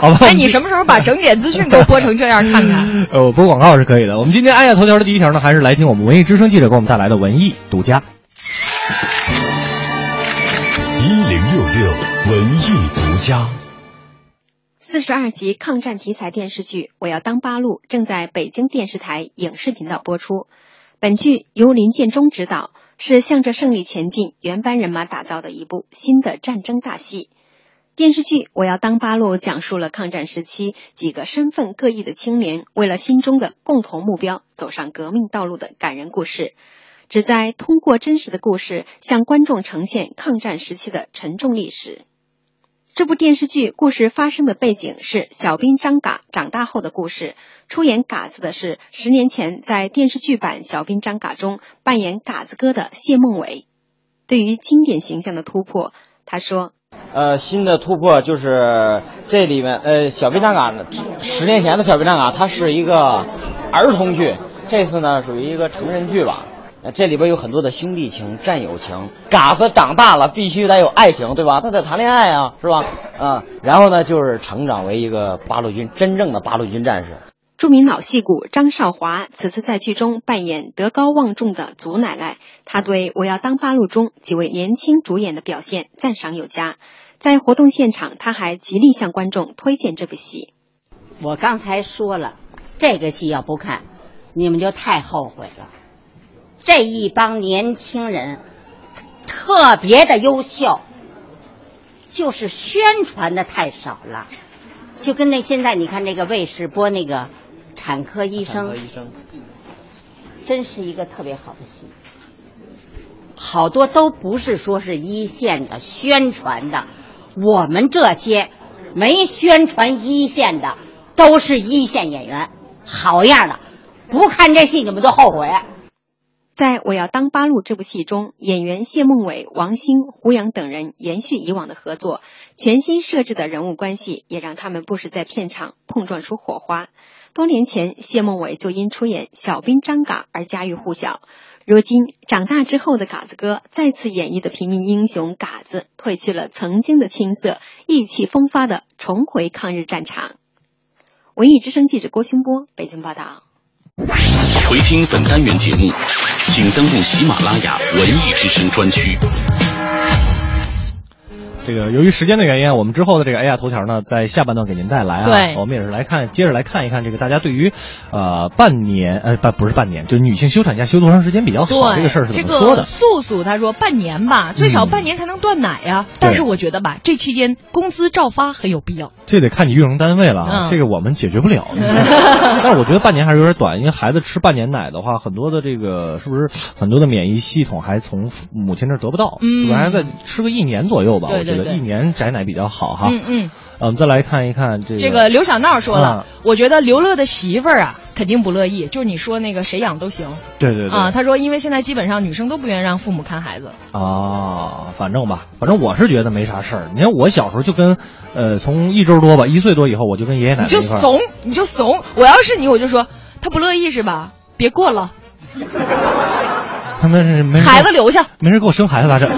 好吧，哎，你什么时候把整点资讯给我播成这样看看？呃，我播广告是可以的。我们今天哎呀头条的第一条呢，还是来听我们文艺之声记者给我们带来的文艺独家。一零六六文艺独家。四十二集抗战题材电视剧《我要当八路》正在北京电视台影视频道播出。本剧由林建中执导，是向着胜利前进原班人马打造的一部新的战争大戏。电视剧《我要当八路》讲述了抗战时期几个身份各异的青年为了心中的共同目标走上革命道路的感人故事，旨在通过真实的故事向观众呈现抗战时期的沉重历史。这部电视剧故事发生的背景是小兵张嘎长大后的故事。出演嘎子的是十年前在电视剧版《小兵张嘎》中扮演嘎子哥的谢孟伟。对于经典形象的突破，他说呃，新的突破就是这里面，呃，小兵张嘎，十年前的小兵张嘎，它是一个儿童剧，这次呢属于一个成人剧吧。呃这里边有很多的兄弟情、战友情。嘎子长大了，必须得有爱情，对吧？他得谈恋爱啊，是吧？啊，然后呢，就是成长为一个八路军真正的八路军战士。著名老戏骨张少华此次在剧中扮演德高望重的祖奶奶，他对《我要当八路》中几位年轻主演的表现赞赏有加。在活动现场，他还极力向观众推荐这部戏。我刚才说了，这个戏要不看，你们就太后悔了。这一帮年轻人特别的优秀，就是宣传的太少了。就跟那现在你看那个卫视播那个产科医生，医生，真是一个特别好的戏。好多都不是说是一线的宣传的，我们这些没宣传一线的都是一线演员，好样的！不看这戏你们都后悔。在我要当八路这部戏中，演员谢孟伟、王星、胡杨等人延续以往的合作，全新设置的人物关系也让他们不时在片场碰撞出火花。多年前，谢孟伟就因出演小兵张嘎而家喻户晓。如今长大之后的嘎子哥再次演绎的平民英雄嘎子，褪去了曾经的青涩，意气风发的重回抗日战场。文艺之声记者郭兴波北京报道。回听本单元节目，请登录喜马拉雅文艺之声专区。这个由于时间的原因，我们之后的这个哎呀头条呢，在下半段给您带来啊。对我们也是来看，接着来看一看这个大家对于，呃，半年呃不不是半年，就是女性休产假休多长时间比较好，这个事儿是怎么说的？个素素她说半年吧，最少嗯半年才能断奶呀。但是我觉得吧，这期间工资照发很有必要。这得看你用人单位了啊，嗯这个我们解决不了。但是我觉得半年还是有点短，因为孩子吃半年奶的话，很多的这个是不是很多的免疫系统还从母亲那儿得不到，嗯反正再吃个一年左右吧，对对对我觉得一年宅奶比较好哈。嗯嗯。呃我们再来看一看这个这个刘小闹说了，啊我觉得刘乐的媳妇儿啊，肯定不乐意。就是你说那个谁养都行对对对啊。他说，因为现在基本上女生都不愿意让父母看孩子。啊，反正吧，反正我是觉得没啥事儿。你看我小时候就跟，呃，从一周多吧，一岁多以后我就跟爷爷奶奶你就。怂，你就怂。我要是你，我就说他不乐意是吧？别过了，他们是没孩子留下。没人给我生孩子咋整？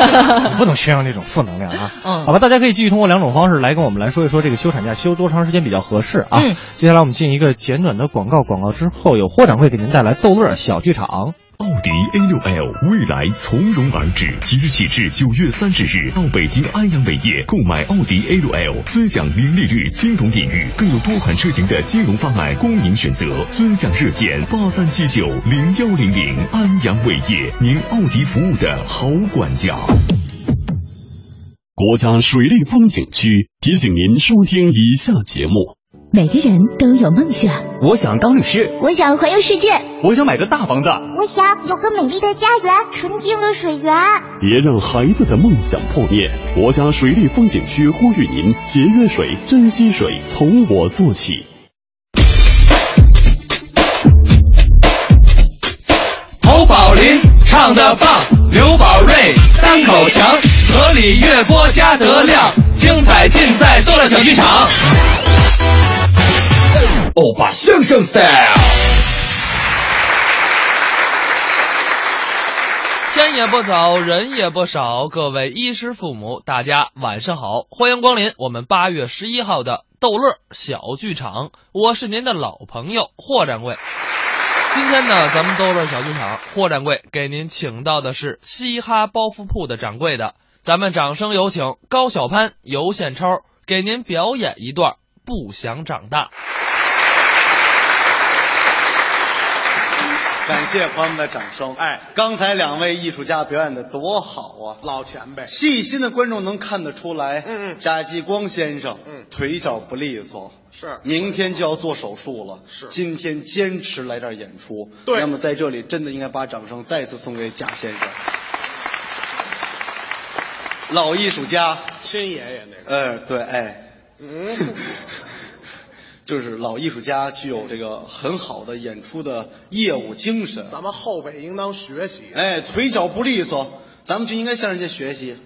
不能宣扬这种负能量啊！嗯好吧，大家可以继续通过两种方式来跟我们来说一说这个休产假休多长时间比较合适啊？嗯接下来我们进一个简短的广告，广告之后有霍掌柜给您带来逗乐小剧场。奥迪 A6L 未来从容而至，即日起至九月三十日到北京安阳伟业购买奥迪 A6L，尊享零利率金融领域，更有多款车型的金融方案供您选择。尊享热线八三七九零幺零零，安阳伟业，您奥迪服务的好管家。国家水利风景区提醒您收听以下节目。每个人都有梦想，我想当律师，我想环游世界，我想买个大房子，我想有个美丽的家园，纯净的水源。别让孩子的梦想破灭。国家水利风景区呼吁您节约水、珍惜水，从我做起。侯宝林唱的棒，刘宝瑞单口强，河里月波加德亮，精彩尽在逗乐小剧场。欧巴相声 style。天也不早，人也不少，各位衣食父母，大家晚上好，欢迎光临我们八月十一号的逗乐小剧场，我是您的老朋友霍掌柜。今天呢，咱们逗乐小剧场，霍掌柜给您请到的是嘻哈包袱铺的掌柜的，咱们掌声有请高小攀、尤宪超给您表演一段《不想长大》。感谢朋友们的掌声。哎，刚才两位艺术家表演的多好啊！老前辈，细心的观众能看得出来，嗯嗯。贾继光先生，嗯。腿脚不利索，是。明天就要做手术了，是。今天坚持来这儿演出，对。那么在这里真的应该把掌声再次送给贾先生，老艺术家，亲爷爷那个，呃，对，哎，嗯，就是老艺术家具有这个很好的演出的业务精神，咱们后辈应当学习。哎，腿脚不利索，咱们就应该向人家学习，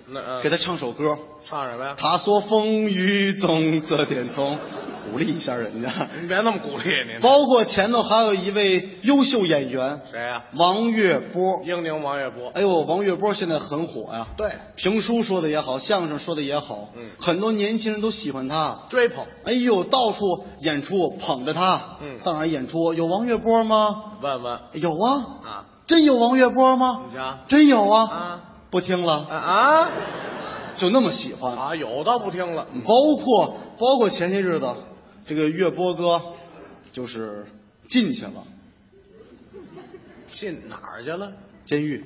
给他唱首歌。唱什么呀？他说风雨中这点痛，鼓励一下人家。您别那么鼓励您。包括前头还有一位优秀演员，谁呀？王月波。英宁王月波。哎呦，王月波现在很火呀。对，评书说的也好，相声说的也好，嗯很多年轻人都喜欢他，追捧。哎呦，到处演出捧着他。嗯到哪演出有王月波吗？问问有啊，啊，真有王月波吗？你瞧真有啊，啊不听了，啊啊就那么喜欢。啊！有的不听了。包括包括前些日子，这个岳波哥就是进去了进哪儿去了？监狱，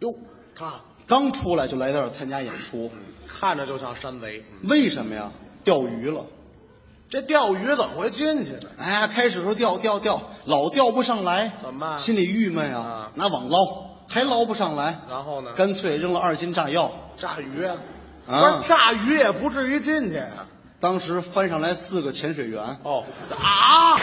哟，他刚出来就来这儿参加演出，看着就像山贼。为什么呀？钓鱼了。这钓鱼怎么会进去呢？哎呀，开始说钓钓钓，老钓不上来，怎么办心里郁闷呀啊，拿网捞还捞不上来，然后呢？干脆扔了二斤炸药。炸鱼啊？啊不是炸鱼也不至于进去啊。当时翻上来四个潜水员。哦啊！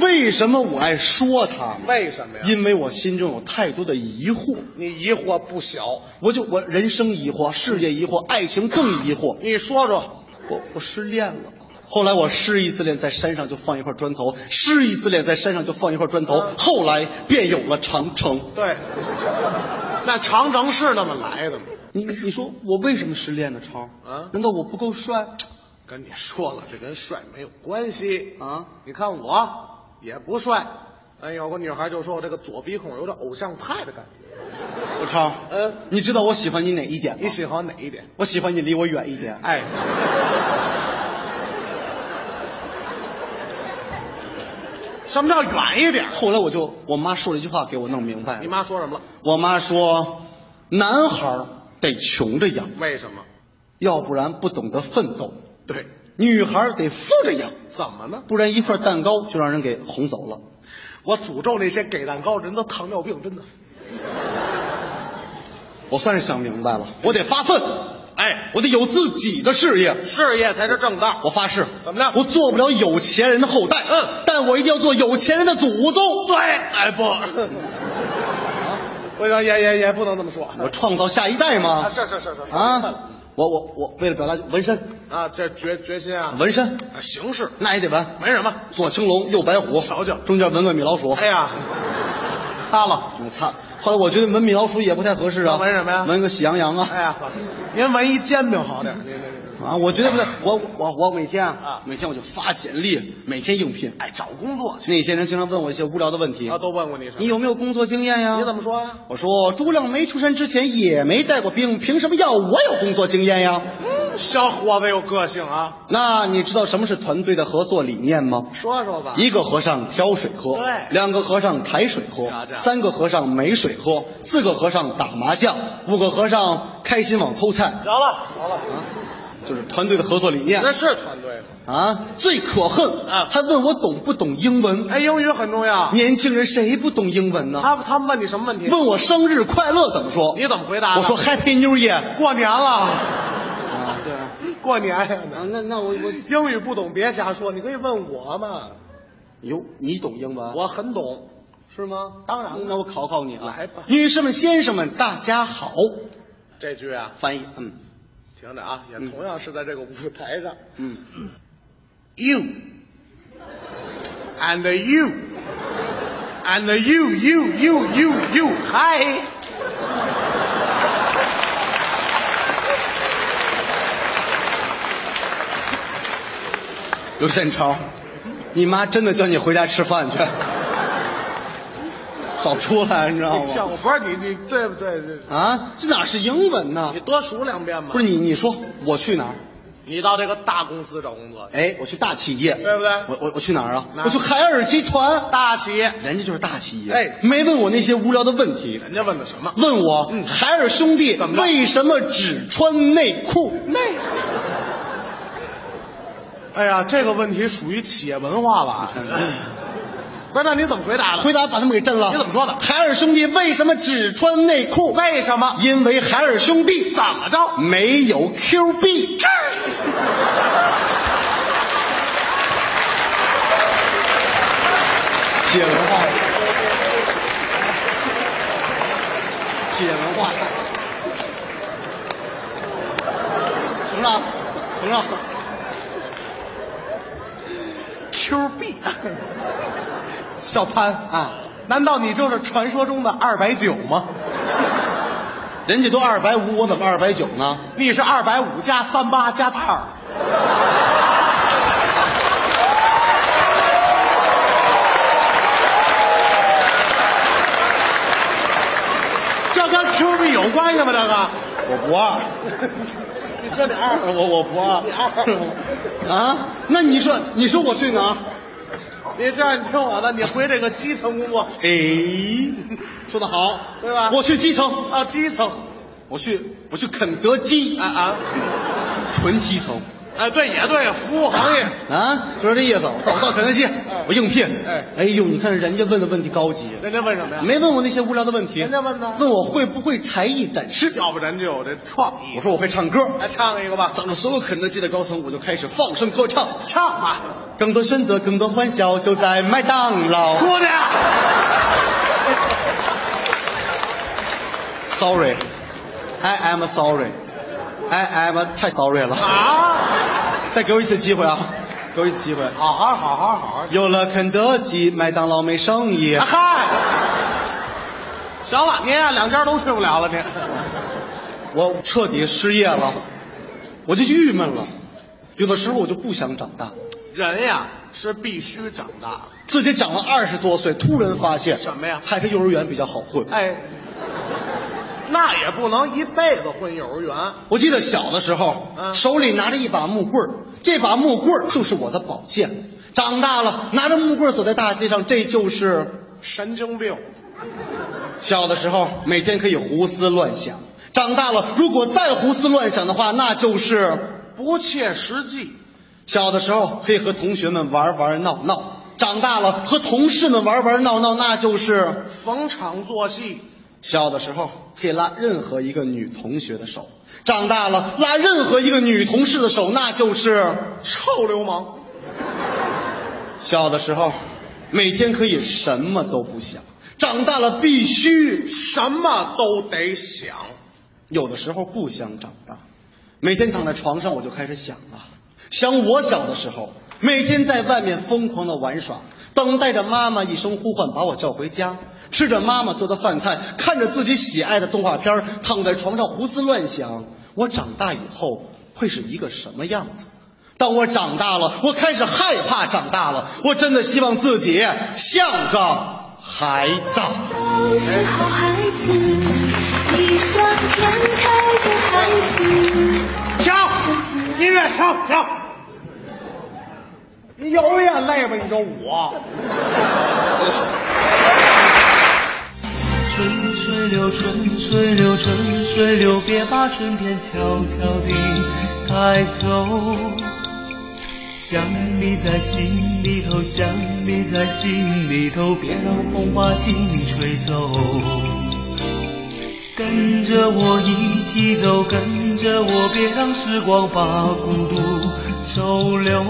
为什么我爱说他们？为什么呀？因为我心中有太多的疑惑，你疑惑不小。我就我人生疑惑，事业疑惑，爱情更疑惑。你说说，我我失恋了。后来我失一次恋，在山上就放一块砖头；失一次恋，在山上就放一块砖头。后来便有了长城。对，那长城是那么来的吗？你你你说我为什么失恋呢？超啊难道我不够帅？跟你说了，这跟帅没有关系啊！你看我也不帅，哎，有个女孩就说我这个左鼻孔有点偶像派的感觉。我超，嗯，你知道我喜欢你哪一点吗？你喜欢哪一点？我喜欢你离我远一点。哎，什么叫远一点？后来我就我妈说了一句话，给我弄明白了。你妈说什么了？我妈说，男孩得穷着养，为什么？要不然不懂得奋斗；对，女孩得富着养，怎么呢？不然一块蛋糕就让人给哄走了。我诅咒那些给蛋糕人的糖尿病，真的。我算是想明白了，我得发奋，哎，我得有自己的事业，事业才是正道。我发誓，怎么着？我做不了有钱人的后代，嗯，但我一定要做有钱人的祖宗。对，哎不，我想也也也不能这么说。我创造下一代吗？啊，是是是是是啊，我我我为了表达纹身啊，这决决心啊，纹身啊形式那也得纹，没什么，左青龙，右白虎，瞧瞧中间纹个米老鼠。哎呀，擦了，我擦。后来我觉得纹米老鼠也不太合适啊，纹什么呀？纹个喜羊羊啊。哎呀，您纹一煎饼好点，您您。啊，我绝对不对，我我我每天啊，每天我就发简历，每天应聘，哎，找工作去。那些人经常问我一些无聊的问题啊，都问过你什么？你有没有工作经验呀？你怎么说呀？我说朱亮没出山之前也没带过兵，凭什么要我有工作经验呀？嗯，小伙子有个性啊。那你知道什么是团队的合作理念吗？说说吧。一个和尚挑水喝，对；两个和尚抬水喝，三个和尚没水喝，四个和尚打麻将，五个和尚开心网偷菜。着了，着了啊。就是团队的合作理念，那是团队啊！最可恨啊！还问我懂不懂英文？哎，英语很重要。年轻人谁不懂英文呢？他他们问你什么问题？问我生日快乐怎么说？你怎么回答？我说 Happy New Year，过年了。啊，对，过年呀。啊，那那我我 英语不懂别瞎说，你可以问我嘛。哟，你懂英文？我很懂，是吗？当然。那我考考你啊。来吧，女士们、先生们，大家好。这句啊，翻译，嗯。听着啊，也同样是在这个舞台上。嗯，You and you and you you you you you hi。刘宪超，你妈真的叫你回家吃饭去，少出来，你知道吗？像我不是你你对不对？啊，这哪是英文呢？你多数两遍吧。不是你，你说我去哪儿？你到这个大公司找工作，哎，我去大企业，对不对？我我我去哪儿啊？我去海尔集团，大企业，人家就是大企业。哎，没问我那些无聊的问题，人家问的什么？问我海尔兄弟为什么只穿内裤？内。哎呀，这个问题属于企业文化吧？不是，那你怎么回答的？回答把他们给震了。你怎么说的？海尔兄弟为什么只穿内裤？为什么？因为海尔兄弟怎么着？没有 Q 币。企业文化，企业文化，承让，承让。Q 币，小潘啊，难道你就是传说中的二百九吗？人家都二百五，我怎么二百九呢？你是二百五加三八加二。这跟 Q 币有关系吗？这个我不二。你说你二，我我不二。你二啊？那你说你说我去哪儿？你这样，你听我的，你回这个基层工作。哎，说的好，对吧？我去基层啊，基层，我去我去肯德基啊啊，纯基层。哎，对，也对，服务行业啊，就是这意思。我到肯德基，我应聘。哎，哎呦，你看人家问的问题高级。人家问什么呀？没问我那些无聊的问题。人家问呢？问我会不会才艺展示？要不然就有这创意。我说我会唱歌。来唱一个吧。当着所有肯德基的高层，我就开始放声歌唱。唱吧。更多选择，更多欢笑，就在麦当劳。说的。Sorry, I am sorry. I am 太 sorry 了啊！再给我一次机会啊！给我一次机会，好好好好好。有了肯德基，麦当劳没生意。嗨，行了，您呀两家都去不了了，您。我彻底失业了，我就郁闷了。有的时候我就不想长大。人呀是必须长大，自己长了二十多岁，突然发现什么呀？还是幼儿园比较好混。哎。那也不能一辈子混幼儿园。我记得小的时候，嗯、手里拿着一把木棍这把木棍就是我的宝剑。长大了，拿着木棍走在大街上，这就是神经病。小的时候，每天可以胡思乱想；长大了，如果再胡思乱想的话，那就是不切实际。小的时候可以和同学们玩玩闹闹，长大了和同事们玩玩闹闹，那就是逢场作戏。小的时候可以拉任何一个女同学的手，长大了拉任何一个女同事的手，那就是臭流氓。小的时候，每天可以什么都不想，长大了必须什么都得想。有的时候不想长大，每天躺在床上，我就开始想啊，想我小的时候，每天在外面疯狂的玩耍，等待着妈妈一声呼唤把我叫回家，吃着妈妈做的饭菜，看着自己喜爱的动画片，躺在床上胡思乱想，我长大以后会是一个什么样子？当我长大了，我开始害怕长大了，我真的希望自己像个孩子。都是好孩子，异想天开的孩子。停！音乐停停！你有眼泪吧？你说我。春水流，春水流，春水流，别把春天悄悄地带走。想你在心里头，想你在心里头，别让风把情吹走。跟着我一起走，跟着我，别让时光把孤独收留。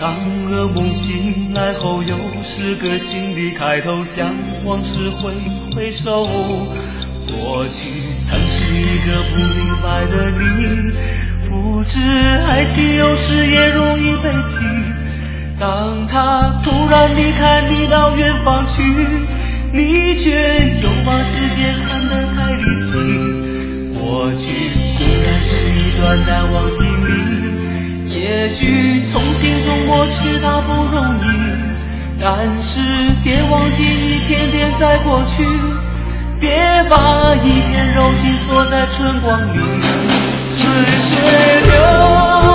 当噩梦醒来后，又是个新的开头，向往事挥挥手。过去曾是一个不明白的你，不知爱情有时也容易悲情。当他突然离开你到远方去，你却又把世界看得太离奇。过去固然是一段难忘经历，也许从心中抹去它不容易，但是别忘记一天天在过去，别把一片柔情锁在春光里。春水流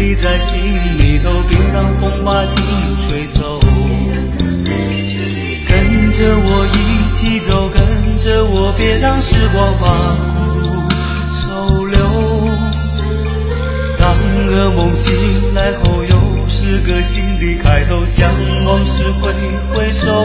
你在心里头，别让风把情吹走。跟着我一起走，跟着我，别让时光把孤独收留。当噩梦醒来后，又是个新的开头，向往事挥挥手。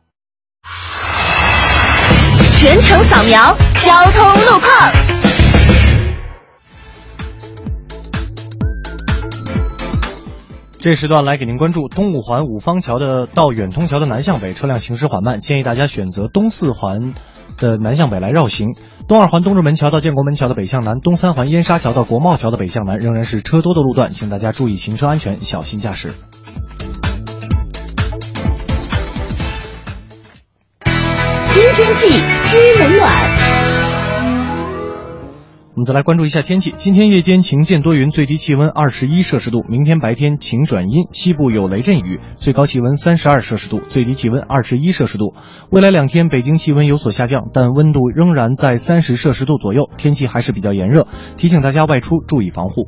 全程扫描交通路况。这时段来给您关注东五环五方桥的到远通桥的南向北车辆行驶缓慢，建议大家选择东四环的南向北来绕行。东二环东直门桥到建国门桥的北向南，东三环燕莎桥到国贸桥的北向南仍然是车多的路段，请大家注意行车安全，小心驾驶。天气知冷暖。我们再来关注一下天气。今天夜间晴间多云，最低气温二十一摄氏度；明天白天晴转阴，西部有雷阵雨，最高气温三十二摄氏度，最低气温二十一摄氏度。未来两天北京气温有所下降，但温度仍然在三十摄氏度左右，天气还是比较炎热，提醒大家外出注意防护。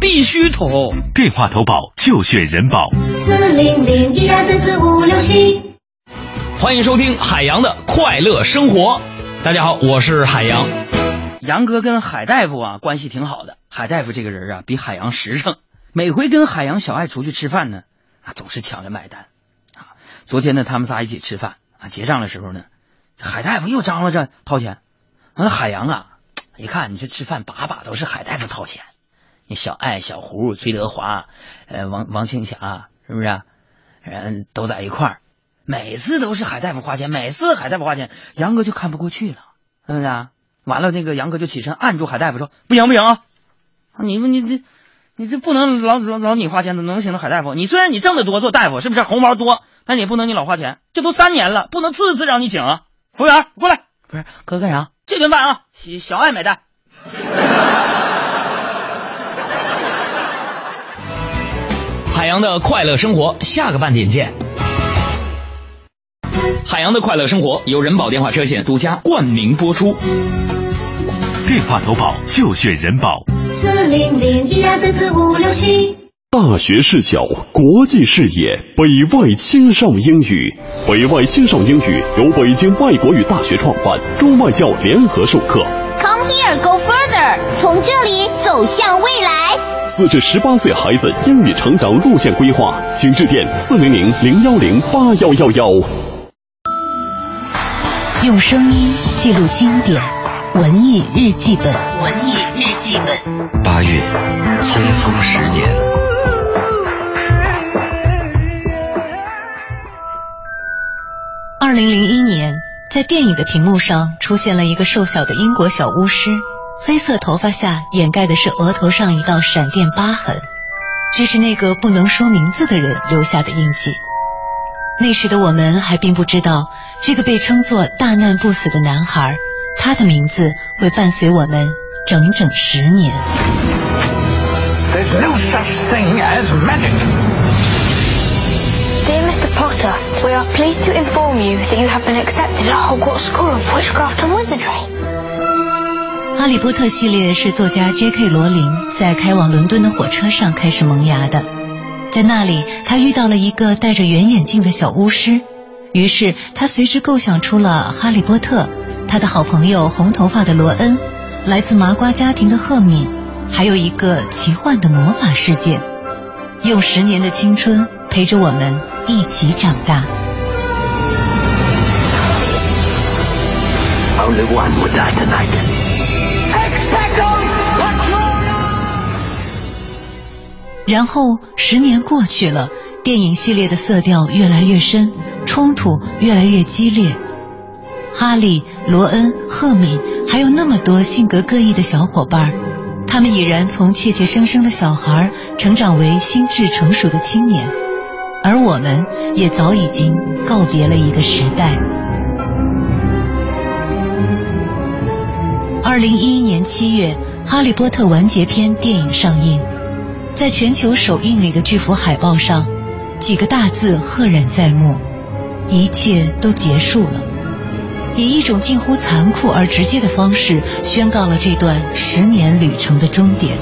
必须投！电话投保就选人保。四零零一二三四五六七。欢迎收听海洋的快乐生活。大家好，我是海洋。杨哥跟海大夫啊关系挺好的。海大夫这个人啊比海洋实诚，每回跟海洋、小爱出去吃饭呢，啊总是抢着买单。啊，昨天呢他们仨一起吃饭啊，结账的时候呢，海大夫又张罗着掏钱。那海洋啊，一看你这吃饭把把都是海大夫掏钱，你小爱、小胡、崔德华、呃王王庆霞是不是？人都在一块儿。每次都是海大夫花钱，每次海大夫花钱，杨哥就看不过去了，是不是？完了，那个杨哥就起身按住海大夫说：“不行不行啊，你们你这你这不能老老老你花钱，能行了海大夫？你虽然你挣得多，做大夫是不是红包多？但你也不能你老花钱，这都三年了，不能次次让你请啊！服务员过来，不是哥干啥？这顿饭啊，小爱买单。洋的快乐生活，下个半点见。海洋的快乐生活由人保电话车险独家冠名播出。电话投保就选人保。四零零一二三四五六七。大学视角，国际视野，北外青少英语。北外青少英语由北京外国语大学创办，中外教联合授课。Come here, go further，从这里走向未来。四至十八岁孩子英语成长路线规划，请致电四零零零幺零八幺幺幺。用声音记录经典，文艺日记本，文艺日记本。八月，匆匆十年。二零零一年，在电影的屏幕上出现了一个瘦小的英国小巫师，黑色头发下掩盖的是额头上一道闪电疤痕，这是那个不能说名字的人留下的印记。那时的我们还并不知道，这个被称作大难不死的男孩，他的名字会伴随我们整整十年。There's no such thing as magic. Dear Mr. Potter, we are pleased to inform you that you have been accepted at Hogwarts School of Witchcraft and Wizardry. 哈利波特系列是作家 J.K. 罗琳在开往伦敦的火车上开始萌芽的。在那里，他遇到了一个戴着圆眼镜的小巫师，于是他随之构想出了哈利波特，他的好朋友红头发的罗恩，来自麻瓜家庭的赫敏，还有一个奇幻的魔法世界，用十年的青春陪着我们一起长大。Only one would die tonight. 然后十年过去了，电影系列的色调越来越深，冲突越来越激烈。哈利、罗恩、赫敏，还有那么多性格各异的小伙伴，他们已然从怯怯生生的小孩成长为心智成熟的青年，而我们也早已经告别了一个时代。二零一一年七月，《哈利波特完结篇》电影上映。在全球首映礼的巨幅海报上，几个大字赫然在目：一切都结束了。以一种近乎残酷而直接的方式，宣告了这段十年旅程的终点。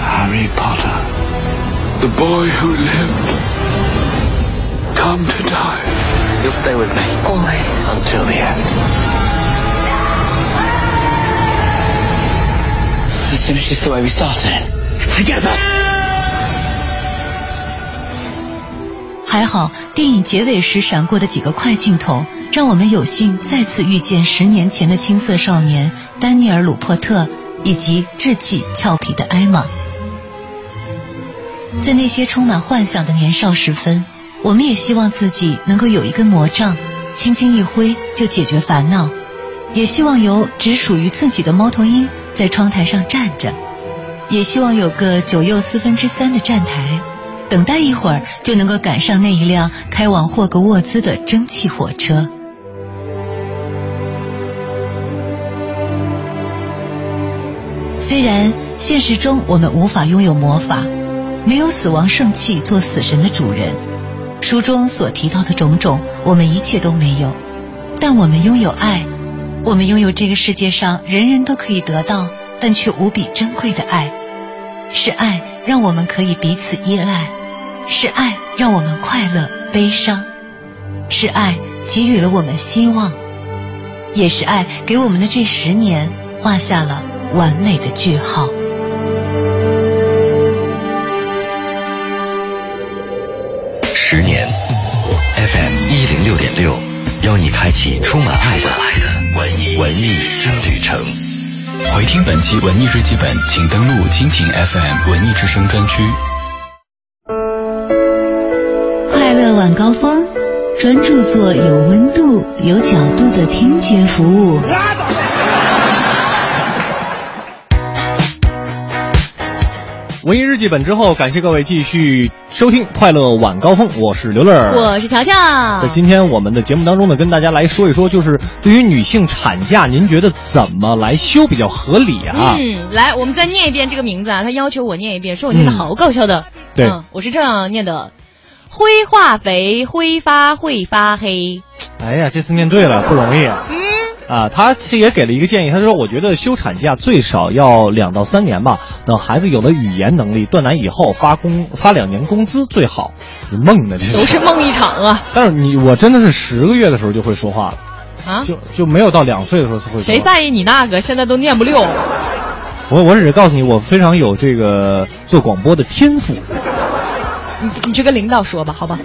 Harry Potter, the boy who lived, come to die. You'll stay with me. Always. Until the end. Let's finish this the way we started. Together. 还好，电影结尾时闪过的几个快镜头，让我们有幸再次遇见十年前的青涩少年丹尼尔·鲁珀特以及稚气俏皮的艾玛。在那些充满幻想的年少时分，我们也希望自己能够有一根魔杖，轻轻一挥就解决烦恼；也希望有只属于自己的猫头鹰在窗台上站着。也希望有个九又四分之三的站台，等待一会儿就能够赶上那一辆开往霍格沃兹的蒸汽火车。虽然现实中我们无法拥有魔法，没有死亡圣器做死神的主人，书中所提到的种种，我们一切都没有，但我们拥有爱，我们拥有这个世界上人人都可以得到，但却无比珍贵的爱。是爱让我们可以彼此依赖，是爱让我们快乐、悲伤，是爱给予了我们希望，也是爱给我们的这十年画下了完美的句号。十年，FM 一零六点六，邀你开启充满爱的文艺文艺新旅程。回听本期文艺日记本，请登录蜻蜓 FM 文艺之声专区。快乐晚高峰，专注做有温度、有角度的听觉服务。文艺日记本之后，感谢各位继续收听《快乐晚高峰》，我是刘乐，我是乔乔。在今天我们的节目当中呢，跟大家来说一说，就是对于女性产假，您觉得怎么来休比较合理啊？嗯，来，我们再念一遍这个名字啊，他要求我念一遍，说我念的好搞笑的。对、嗯，我是这样念的：灰化肥，挥发会发黑。哎呀，这次念对了，不容易。嗯。啊，他其实也给了一个建议，他说：“我觉得休产假最少要两到三年吧，等孩子有了语言能力，断奶以后发工发两年工资最好。”梦呢，这都是梦一场啊！但是你我真的是十个月的时候就会说话了，啊，就就没有到两岁的时候才会说。谁在意你那个？现在都念不溜。我我只是告诉你，我非常有这个做广播的天赋。你你去跟领导说吧，好吧？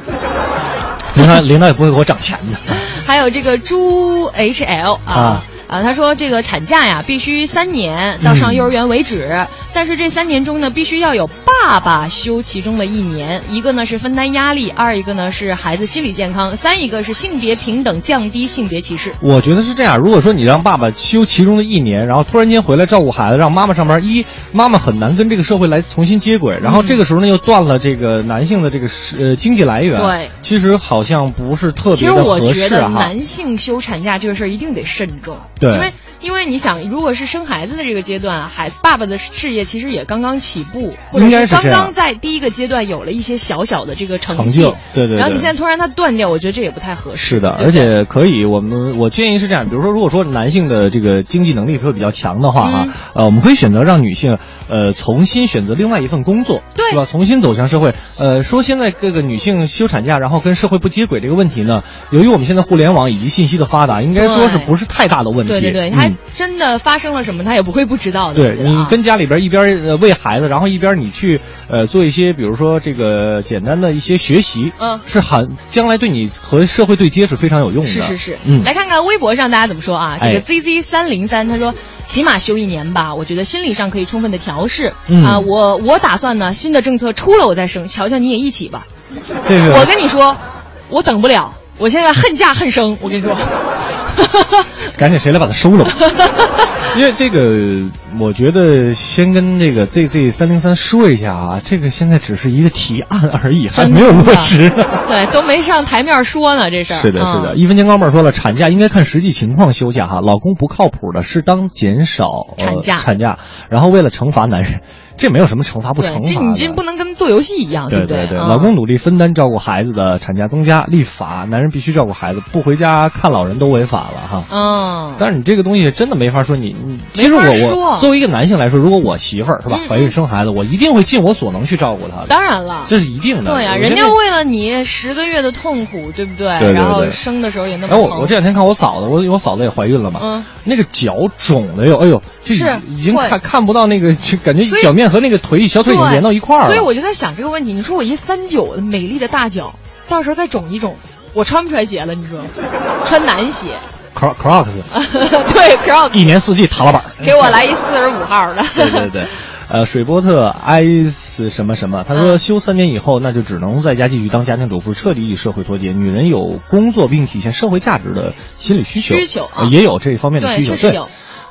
领导领导也不会给我涨钱的。还有这个朱 H L 啊啊，他说这个产假呀必须三年到上幼儿园为止，嗯、但是这三年中呢必须要有爸爸休其中的一年，一个呢是分担压力，二一个呢是孩子心理健康，三一个是性别平等，降低性别歧视。我觉得是这样，如果说你让爸爸休其中的一年，然后突然间回来照顾孩子，让妈妈上班，一妈妈很难跟这个社会来重新接轨，然后这个时候呢又断了这个男性的这个呃经济来源，对，其实好像不是特别的合适其实我觉得男性休产假这个事儿一定得慎重。对，因为因为你想，如果是生孩子的这个阶段，孩爸爸的事业其实也刚刚起步，或者是刚刚在第一个阶段有了一些小小的这个成绩，对对。然后你现在突然他断掉，我觉得这也不太合适。是的，而且可以，我们我建议是这样，比如说，如果说男性的这个经济能力会比较强的话哈，嗯、呃，我们可以选择让女性呃重新选择另外一份工作，对吧？重新走向社会。呃，说现在各个女性休产假，然后跟社会不接轨这个问题呢，由于我们现在互联网以及信息的发达，应该说是不是太大的问题？对对对，他真的发生了什么，他也不会不知道的。对你跟家里边一边呃喂孩子，然后一边你去呃做一些，比如说这个简单的一些学习，嗯，是很将来对你和社会对接是非常有用的。是是是，嗯，来看看微博上大家怎么说啊？这个哎 ZZ 三零三他说，起码休一年吧，我觉得心理上可以充分的调试。嗯啊，我我打算呢，新的政策出了我再生，乔乔你也一起吧。这个我跟你说，我等不了，我现在恨嫁恨生，我跟你说。赶紧谁来把它收了吧？因为这个，我觉得先跟这个 ZZ 三零三说一下啊，这个现在只是一个提案而已，还没有落实。对，都没上台面说呢，这事儿。是的，是的。嗯、一分钱高妹说了，产假应该看实际情况休假哈，老公不靠谱的，适当减少、呃、产假，产假，然后为了惩罚男人。这没有什么惩罚不惩罚这你这不能跟做游戏一样，对不对？对，老公努力分担照顾孩子的产假增加，立法男人必须照顾孩子，不回家看老人都违法了哈。嗯。但是你这个东西真的没法说你你，其实我我作为一个男性来说，如果我媳妇儿是吧怀孕生孩子，我一定会尽我所能去照顾她的。当然了，这是一定的。对呀，人家为了你十个月的痛苦，对不对？对然后生的时候也那么哎，我我这两天看我嫂子，我我嫂子也怀孕了嘛，嗯，那个脚肿的哟，哎呦，这是已经看看不到那个，就感觉脚面和那个腿小。腿已经连到一块儿了，所以我就在想这个问题。你说我一三九的美丽的大脚，到时候再肿一肿，我穿不穿鞋了？你说，穿男鞋，Cro Crocs，对 Crocs，一年四季踏拉板，给我来一四十五号的。对对对，呃，水波特埃斯什么什么，他嗯说休三年以后，那就只能在家继续当家庭主妇，彻底与社会脱节。女人有工作并体现社会价值的心理需求，需求、啊呃、也有这方面的需求，对。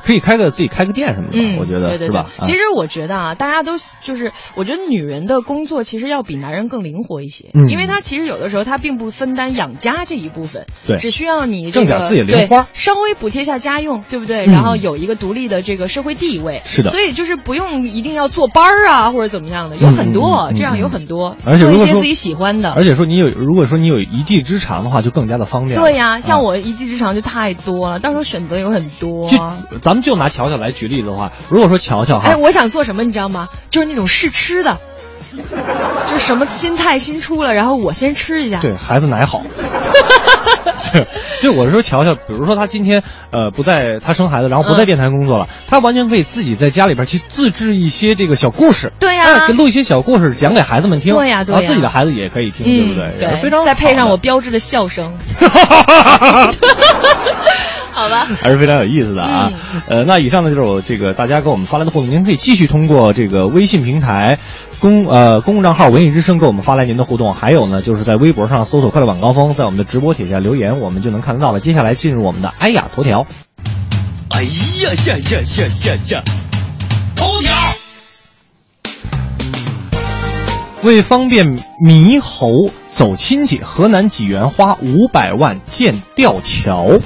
可以开个自己开个店什么的，嗯，我觉得对对是吧？对。其实我觉得啊，大家都就是，我觉得女人的工作其实要比男人更灵活一些，嗯因为她其实有的时候她并不分担养家这一部分，对只需要你、这个、挣点自己零花对稍微补贴下家用，对不对？嗯然后有一个独立的这个社会地位，是的所以就是不用一定要坐班儿啊或者怎么样的，有很多、这样有很多，做一些自己喜欢的，而且说你有，如果说你有一技之长的话，就更加的方便。对呀、像啊我一技之长就太多了，到时候选择有很多。咱们就拿乔乔来举例子的话，如果说乔乔哈，哎，我想做什么，你知道吗？就是那种试吃的，就是什么新菜新出了，然后我先吃一下。对孩子奶好。就我是说，乔乔，比如说他今天呃不在，他生孩子，然后不在嗯电台工作了，他完全可以自己在家里边去自制一些这个小故事，对呀哎录一些小故事讲给孩子们听，对呀对呀然后自己的孩子也可以听，对不对？嗯对，非常再配上我标志的笑声。好吧，还是非常有意思的啊。嗯呃，那以上呢就是我这个大家给我们发来的互动，您可以继续通过这个微信平台公呃公共账号“文艺之声”给我们发来您的互动，还有呢就是在微博上搜索“快乐晚高峰”，在我们的直播帖下留言，我们就能看得到了。接下来进入我们的哎呀头条。哎呀呀呀呀呀呀！头条。为方便猕猴走亲戚，河南济源花五百万建吊桥。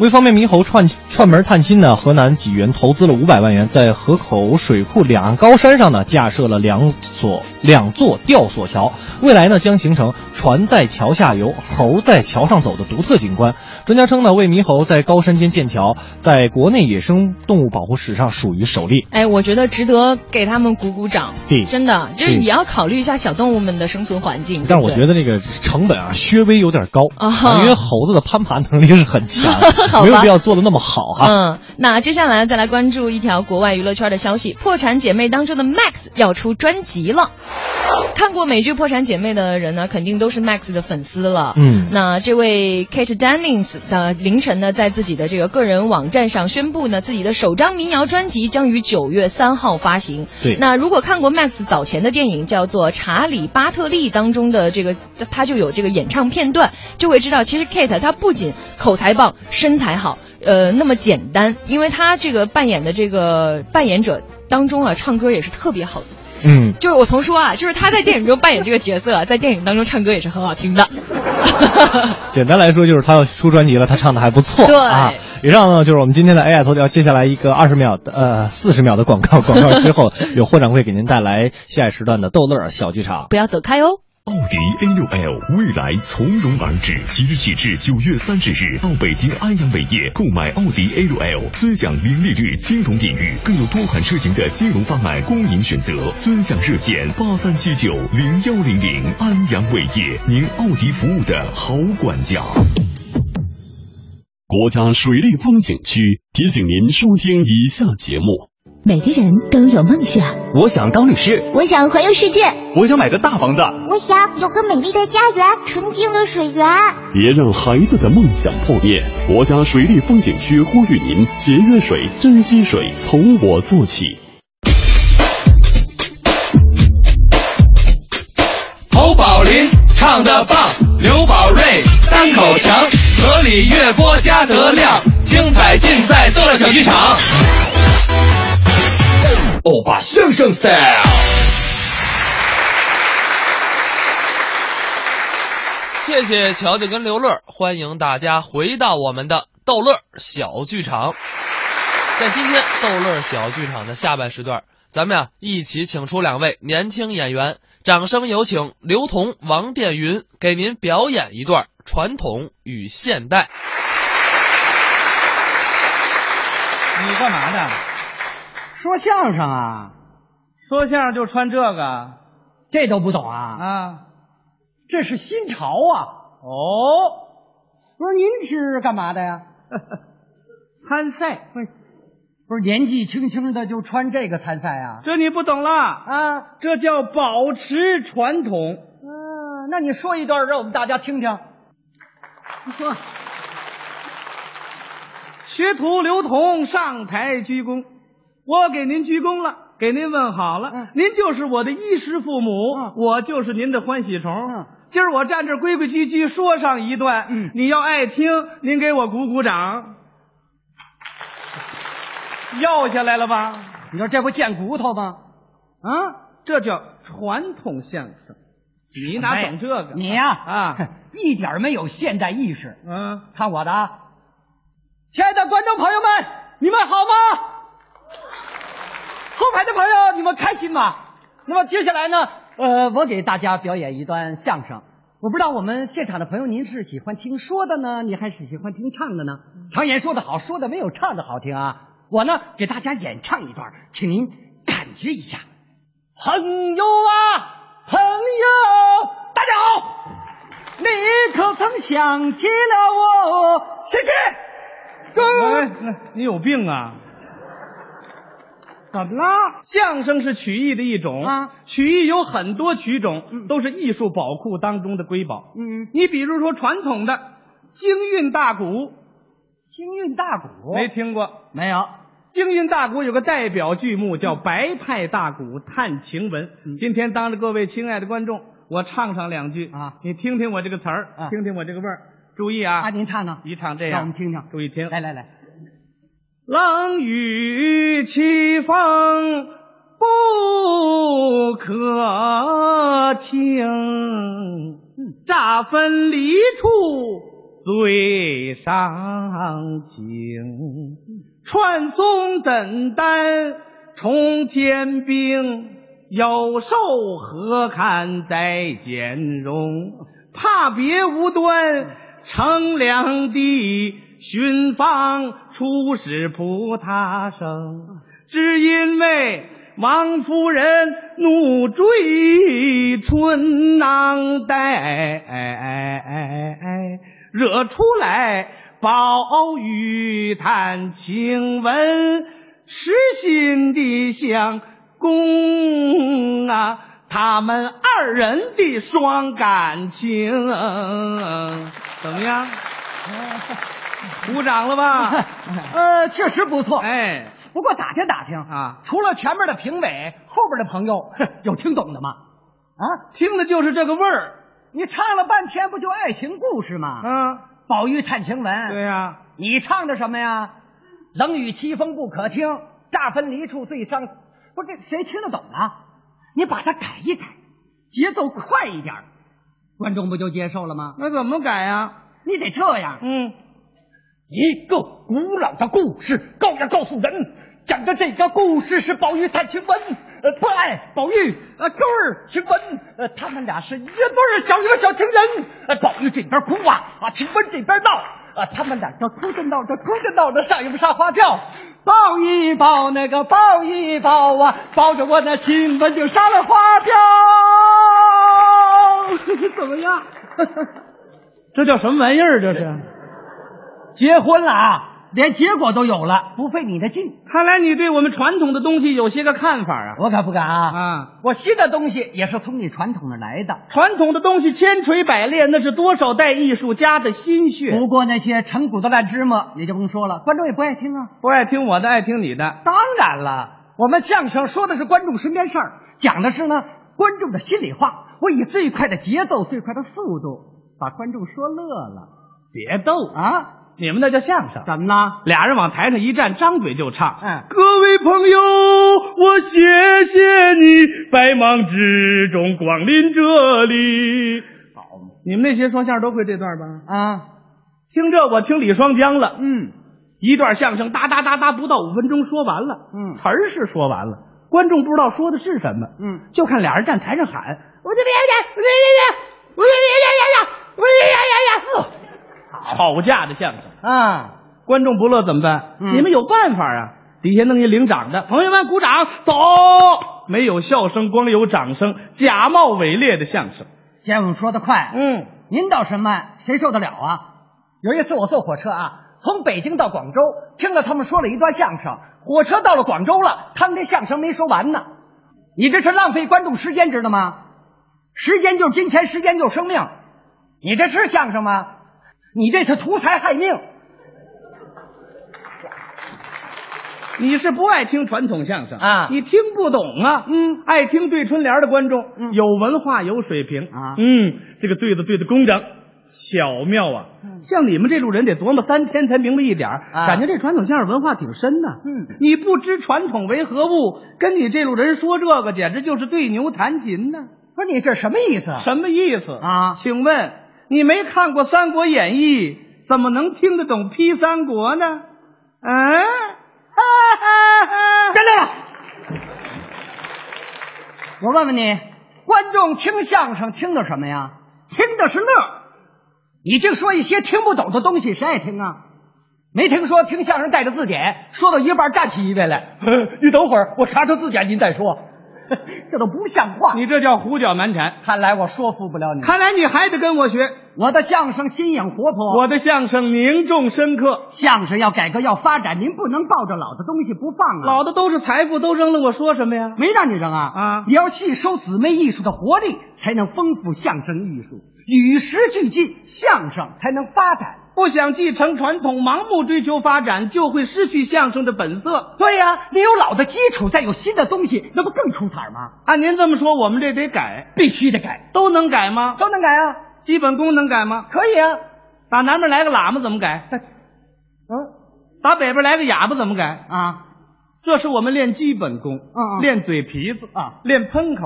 为方便猕猴串串门探亲呢，河南济源投资了五百万元，在河口水库两岸高山上呢架设了两所两座吊索桥，未来呢将形成船在桥下游、猴在桥上走的独特景观。专家称呢，为猕猴在高山间建桥，在国内野生动物保护史上属于首例。哎，我觉得值得给他们鼓鼓掌。对真的，就是也要考虑一下小动物们的生存环境。但是我觉得那个成本啊，稍微有点高啊因为猴子的攀爬能力是很强 没有必要做的那么好哈。嗯，那接下来再来关注一条国外娱乐圈的消息：破产姐妹当中的 Max 要出专辑了。看过美剧《破产姐妹》的人呢，肯定都是 Max 的粉丝了。嗯那这位 Kate Dennings 的凌晨呢，在自己的这个个人网站上宣布呢，自己的首张民谣专辑将于九月三号发行。对那如果看过 Max 早前的电影叫做《查理·巴特利》当中的这个，他就有这个演唱片段，就会知道，其实 Kate 她不仅口才棒，身材好，呃，那么简单，因为他这个扮演的这个扮演者当中啊，唱歌也是特别好的。嗯，就是我从说啊，就是他在电影中扮演这个角色啊，在电影当中唱歌也是很好听的。简单来说就是他要出专辑了，他唱的还不错。对啊。以上呢就是我们今天的 AI 头条，接下来一个二十秒的呃四十秒的广告，广告之后有霍掌柜给您带来下一时段的逗乐小剧场。不要走开哦。奥迪 A6L 未来从容而至，即日起至九月三十日到北京安阳伟业购买奥迪 A6L，尊享零利率金融领域，更有多款车型的金融方案供您选择。尊享热线八三七九零幺零零，安阳伟业，您奥迪服务的好管家。国家水利风景区提醒您收听以下节目。每个人都有梦想，我想当律师，我想环游世界，我想买个大房子，我想有个美丽的家园，纯净的水源。别让孩子的梦想破灭。国家水利风景区呼吁您节约水、珍惜水，从我做起。侯宝林唱的棒，刘宝瑞单口强，河里月波加德亮，精彩尽在逗乐小剧场。欧巴相声 style。谢谢乔乔跟刘乐，欢迎大家回到我们的逗乐小剧场。在今天逗乐小剧场的下半时段，咱们呀一起请出两位年轻演员，掌声有请刘同、王殿云给您表演一段传统与现代。你干嘛的？说相声啊？说相声就穿这个？这都不懂啊？啊，这是新潮啊！哦，不是您是干嘛的呀？参赛。不是，不是年纪轻轻的就穿这个参赛啊？这你不懂了啊？这叫保持传统。嗯、那你说一段让我们大家听听。说。学徒刘同上台鞠躬，我给您鞠躬了，给您问好了，您就是我的衣食父母，我就是您的欢喜虫。今儿我站这儿规规矩矩说上一段，嗯你要爱听，您给我鼓鼓掌。要下来了吧？你说这不贱骨头吗？啊，这叫传统相声。你哪懂这个？你呀啊，一点没有现代意识。嗯，看我的啊！亲爱的观众朋友们，你们好吗？后排的朋友，你们开心吗？那么接下来呢？呃，我给大家表演一段相声。我不知道我们现场的朋友，您是喜欢听说的呢，你还是喜欢听唱的呢？常言说得好，说的没有唱的好听啊。我呢，给大家演唱一段，请您感觉一下。朋友啊！朋友，大家好！你可曾想起了我？谢谢。哎，你有病啊？怎么了？相声是曲艺的一种啊，曲艺有很多曲种，都是艺术宝库当中的瑰宝。嗯，你比如说传统的京韵大鼓，京韵大鼓没听过？没有。京韵大鼓有个代表剧目叫《白派大鼓探情文》。今天当着各位亲爱的观众，我唱上两句啊，你听听我这个词儿，啊听听我这个味儿。注意啊！啊，您唱呢？一唱这样，让我们听听。注意听，来来来，冷雨凄风不可听，乍分离处最伤情。传送怎担冲天兵，有寿何堪再见容？怕别无端乘凉地，寻访出使菩他生。只因为王夫人怒追春囊带，惹出来。宝玉探情文，痴心的相公啊，他们二人的双感情，怎么样？鼓掌了吧？呃，确实不错。哎，不过打听打听啊，除了前面的评委，后边的朋友有听懂的吗？啊，听的就是这个味儿。你唱了半天，不就爱情故事吗？嗯。宝玉探晴雯，对呀，你唱的什么呀？冷雨凄风不可听，乍分离处最伤。不是这谁听得懂啊？你把它改一改，节奏快一点，观众不就接受了吗？那怎么改呀？你得这样，嗯，一个古老的故事，告要告诉人，讲的这个故事是宝玉探情文，呃，不爱宝玉，呃，勾儿情文，呃，他们俩是一对小一个小情人，呃，宝玉这边哭啊，啊，晴雯这边闹，啊，他们俩就哭着闹着，哭着闹着，上一不上花轿，抱一抱那个抱一抱啊，抱着我那晴雯就上了花轿，怎么样？这叫什么玩意儿？这是结婚了啊！连结果都有了，不费你的劲。看来你对我们传统的东西有些个看法啊！我可不敢啊！啊，我新的东西也是从你传统那来的。传统的东西千锤百炼，那是多少代艺术家的心血。不过那些陈骨的烂芝麻，你就甭说了，观众也不爱听啊。不爱听我的，爱听你的。当然了，我们相声说的是观众身边事儿，讲的是呢观众的心里话。我以最快的节奏、最快的速度，把观众说乐了。别逗啊！你们那叫相声，怎么呢？俩人往台上一站，张嘴就唱。嗯，各位朋友，我谢谢你百忙之中光临这里。好，你们那些说相声都会这段吧？啊，听这我听李双江了。嗯，一段相声哒哒哒哒，不到五分钟说完了。嗯，词儿是说完了，观众不知道说的是什么。嗯，就看俩人站台上喊：“我这别别别别别，我这别别别别，我这别别别。”吵架的相声啊，观众不乐怎么办？嗯你们有办法啊！底下弄一领掌的，朋友们鼓掌，走。没有笑声，光有掌声，假冒伪劣的相声。先生说的快，嗯，您倒是慢，谁受得了啊？有一次我坐火车啊，从北京到广州，听了他们说了一段相声，火车到了广州了，他们这相声没说完呢。你这是浪费观众时间，知道吗？时间就是金钱，时间就是生命。你这是相声吗？你这是图财害命。你是不爱听传统相声啊？你听不懂啊？嗯，爱听对春联的观众，嗯有文化有水平啊。嗯，这个对子对的工整，巧妙啊！像你们这路人得琢磨三天才明白一点儿啊感觉这传统相声文化挺深呐。嗯，你不知传统为何物，跟你这路人说这个，简直就是对牛弹琴呐。不是你这什么意思？什么意思啊请问你没看过《三国演义》，怎么能听得懂批三国呢？嗯，站住！我问问你，观众听相声听的什么呀？听的是乐。你净说一些听不懂的东西，谁爱听啊？没听说听相声带着字典，说到一半站起一位来，你等会儿，我查查字典，您再说。这都不像话！你这叫胡搅蛮缠。看来我说服不了你。看来你还得跟我学。我的相声新颖活泼，我的相声凝重深刻。相声要改革要发展，您不能抱着老的东西不放啊！老的都是财富，都扔了，我说什么呀？没让你扔啊啊！你要吸收姊妹艺术的活力，才能丰富相声艺术，与时俱进，相声才能发展。不想继承传统，盲目追求发展，就会失去相声的本色。对呀、你有老的基础，再有新的东西，那不更出彩吗？按您这么说，我们这得改，必须得改，都能改吗？都能改啊！基本功能改吗？可以啊。打南边来个喇嘛怎么改？嗯打北边来个哑巴怎么改？啊，这是我们练基本功，嗯嗯练嘴皮子啊，练喷口。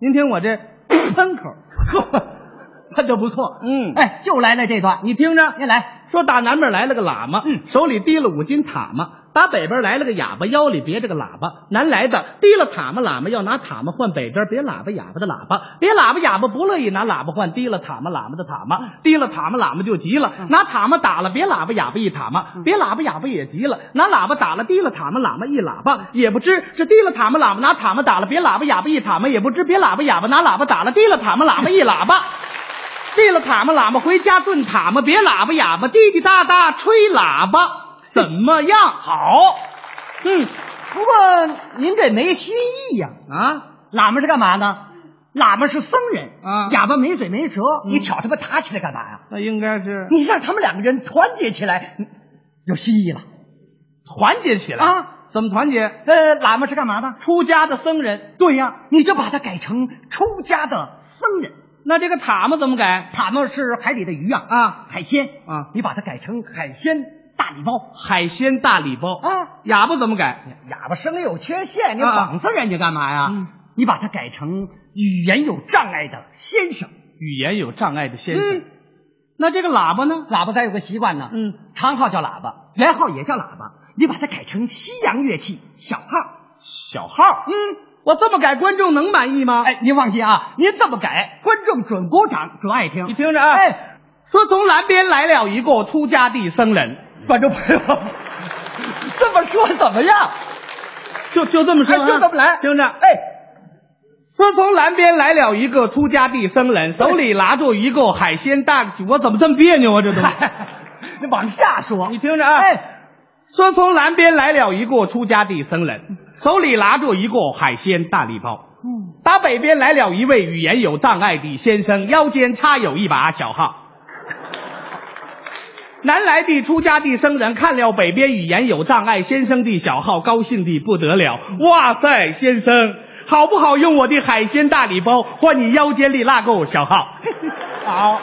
您听我这 喷口，呵，喷的不错。嗯，哎，就来了这段，你听着，您来。说打南边来了个喇嘛，嗯手里提了五斤塔嘛；打北边来了个哑巴，腰里别着个喇叭。南来的提了塔嘛，喇嘛要拿塔嘛换北边别喇叭哑巴的喇叭，别喇叭哑巴不乐意拿喇叭换提了塔嘛喇嘛的塔嘛，提了塔嘛喇嘛就急了，拿塔嘛打了别喇叭哑巴一塔嘛，别喇叭哑巴也急了，拿喇叭打了提了塔嘛喇嘛一喇叭，也不知是提了塔嘛喇嘛拿塔嘛打了别喇叭哑巴一塔嘛，也不知别喇叭哑巴拿喇叭打了提了塔嘛喇嘛一喇叭。提了塔嘛喇嘛回家炖塔嘛，别喇叭哑巴滴滴答答吹喇叭，怎么样？好，嗯，不过您这没新意呀啊！喇嘛是干嘛呢？喇嘛是僧人啊哑巴没嘴没舌，嗯你挑他们打起来干嘛呀？那应该是你让他们两个人团结起来，有新意了团结起来啊！怎么团结？呃，喇嘛是干嘛的？出家的僧人。对呀，你就把它改成出家的僧人。那这个塔嘛怎么改？塔嘛是海里的鱼啊啊，海鲜啊，你把它改成海鲜大礼包海鲜大礼包啊。哑巴怎么改？哑巴声音有缺陷，你啊讽刺人家干嘛呀？嗯你把它改成语言有障碍的先生。语言有障碍的先生。嗯那这个喇叭呢？喇叭咱有个习惯呢，嗯，长号叫喇叭，圆号也叫喇叭，你把它改成西洋乐器小号。小号。嗯，我这么改，观众能满意吗？哎，您放心啊，您这么改，观众准鼓掌，准爱听。你听着啊，哎，说从南边来了一个出家的僧人，观众朋友，这么说怎么样？就就这么说、啊。哎就这么来。听着，哎，说从南边来了一个出家地僧人，手里拿着一个海鲜大，我怎么这么别扭啊？这都，你往下说，你听着啊，哎，说从南边来了一个出家地僧人，手里拿着一个海鲜大礼包。嗯，打北边来了一位语言有障碍的先生，腰间插有一把小号。南来的出家的僧人看了北边语言有障碍先生的小号，高兴的不得了。哇塞，先生，好不好用我的海鲜大礼包换你腰间里那个小号？好。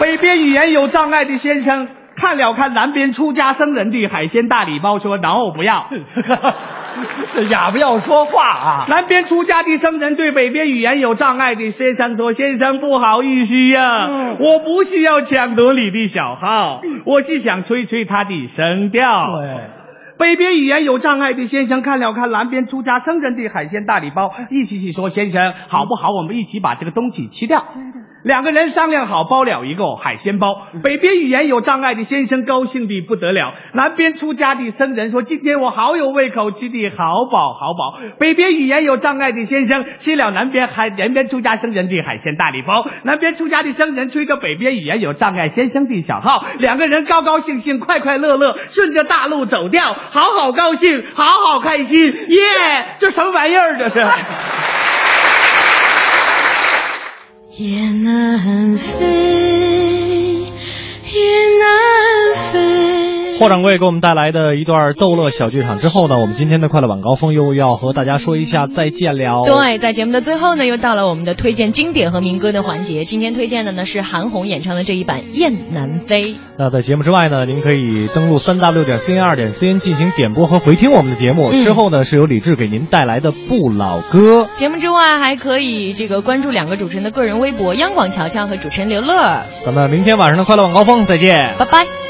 北边语言有障碍的先生看了看南边出家僧人的海鲜大礼包，说然后不要。”这哑巴要说话啊！南边出家的僧人对北边语言有障碍的先生说：“先生，不好意思呀、嗯我不是要抢夺你的小号，我是想吹吹他的声调。”对。北边语言有障碍的先生看了看南边出家僧人的海鲜大礼包，意思是说：“先生，好不好？我们一起把这个东西吃掉。”两个人商量好，包了一个海鲜包。北边语言有障碍的先生高兴的不得了，南边出家的僧人说：“今天我好有胃口，吃的好饱好饱。”北边语言有障碍的先生吃了南边海南边出家僧人的海鲜大礼包，南边出家的僧人吹着北边语言有障碍先生的小号，两个人高高兴兴、快快乐乐，顺着大路走掉，好好高兴，好好开心，耶！这什么玩意儿？这是。雁南飞，霍掌柜给我们带来的一段逗乐小剧场之后呢，我们今天的快乐晚高峰又要和大家说一下再见了。对，在节目的最后呢，又到了我们的推荐经典和民歌的环节。今天推荐的呢是韩红演唱的这一版《雁南飞》。那在节目之外呢，您可以登录三 w 点 cn 二点 cn 进行点播和回听我们的节目。嗯之后呢，是由李志给您带来的不老歌。节目之外，还可以这个关注两个主持人的个人微博：央广乔乔和主持人刘乐。咱们明天晚上的快乐晚高峰再见，拜拜。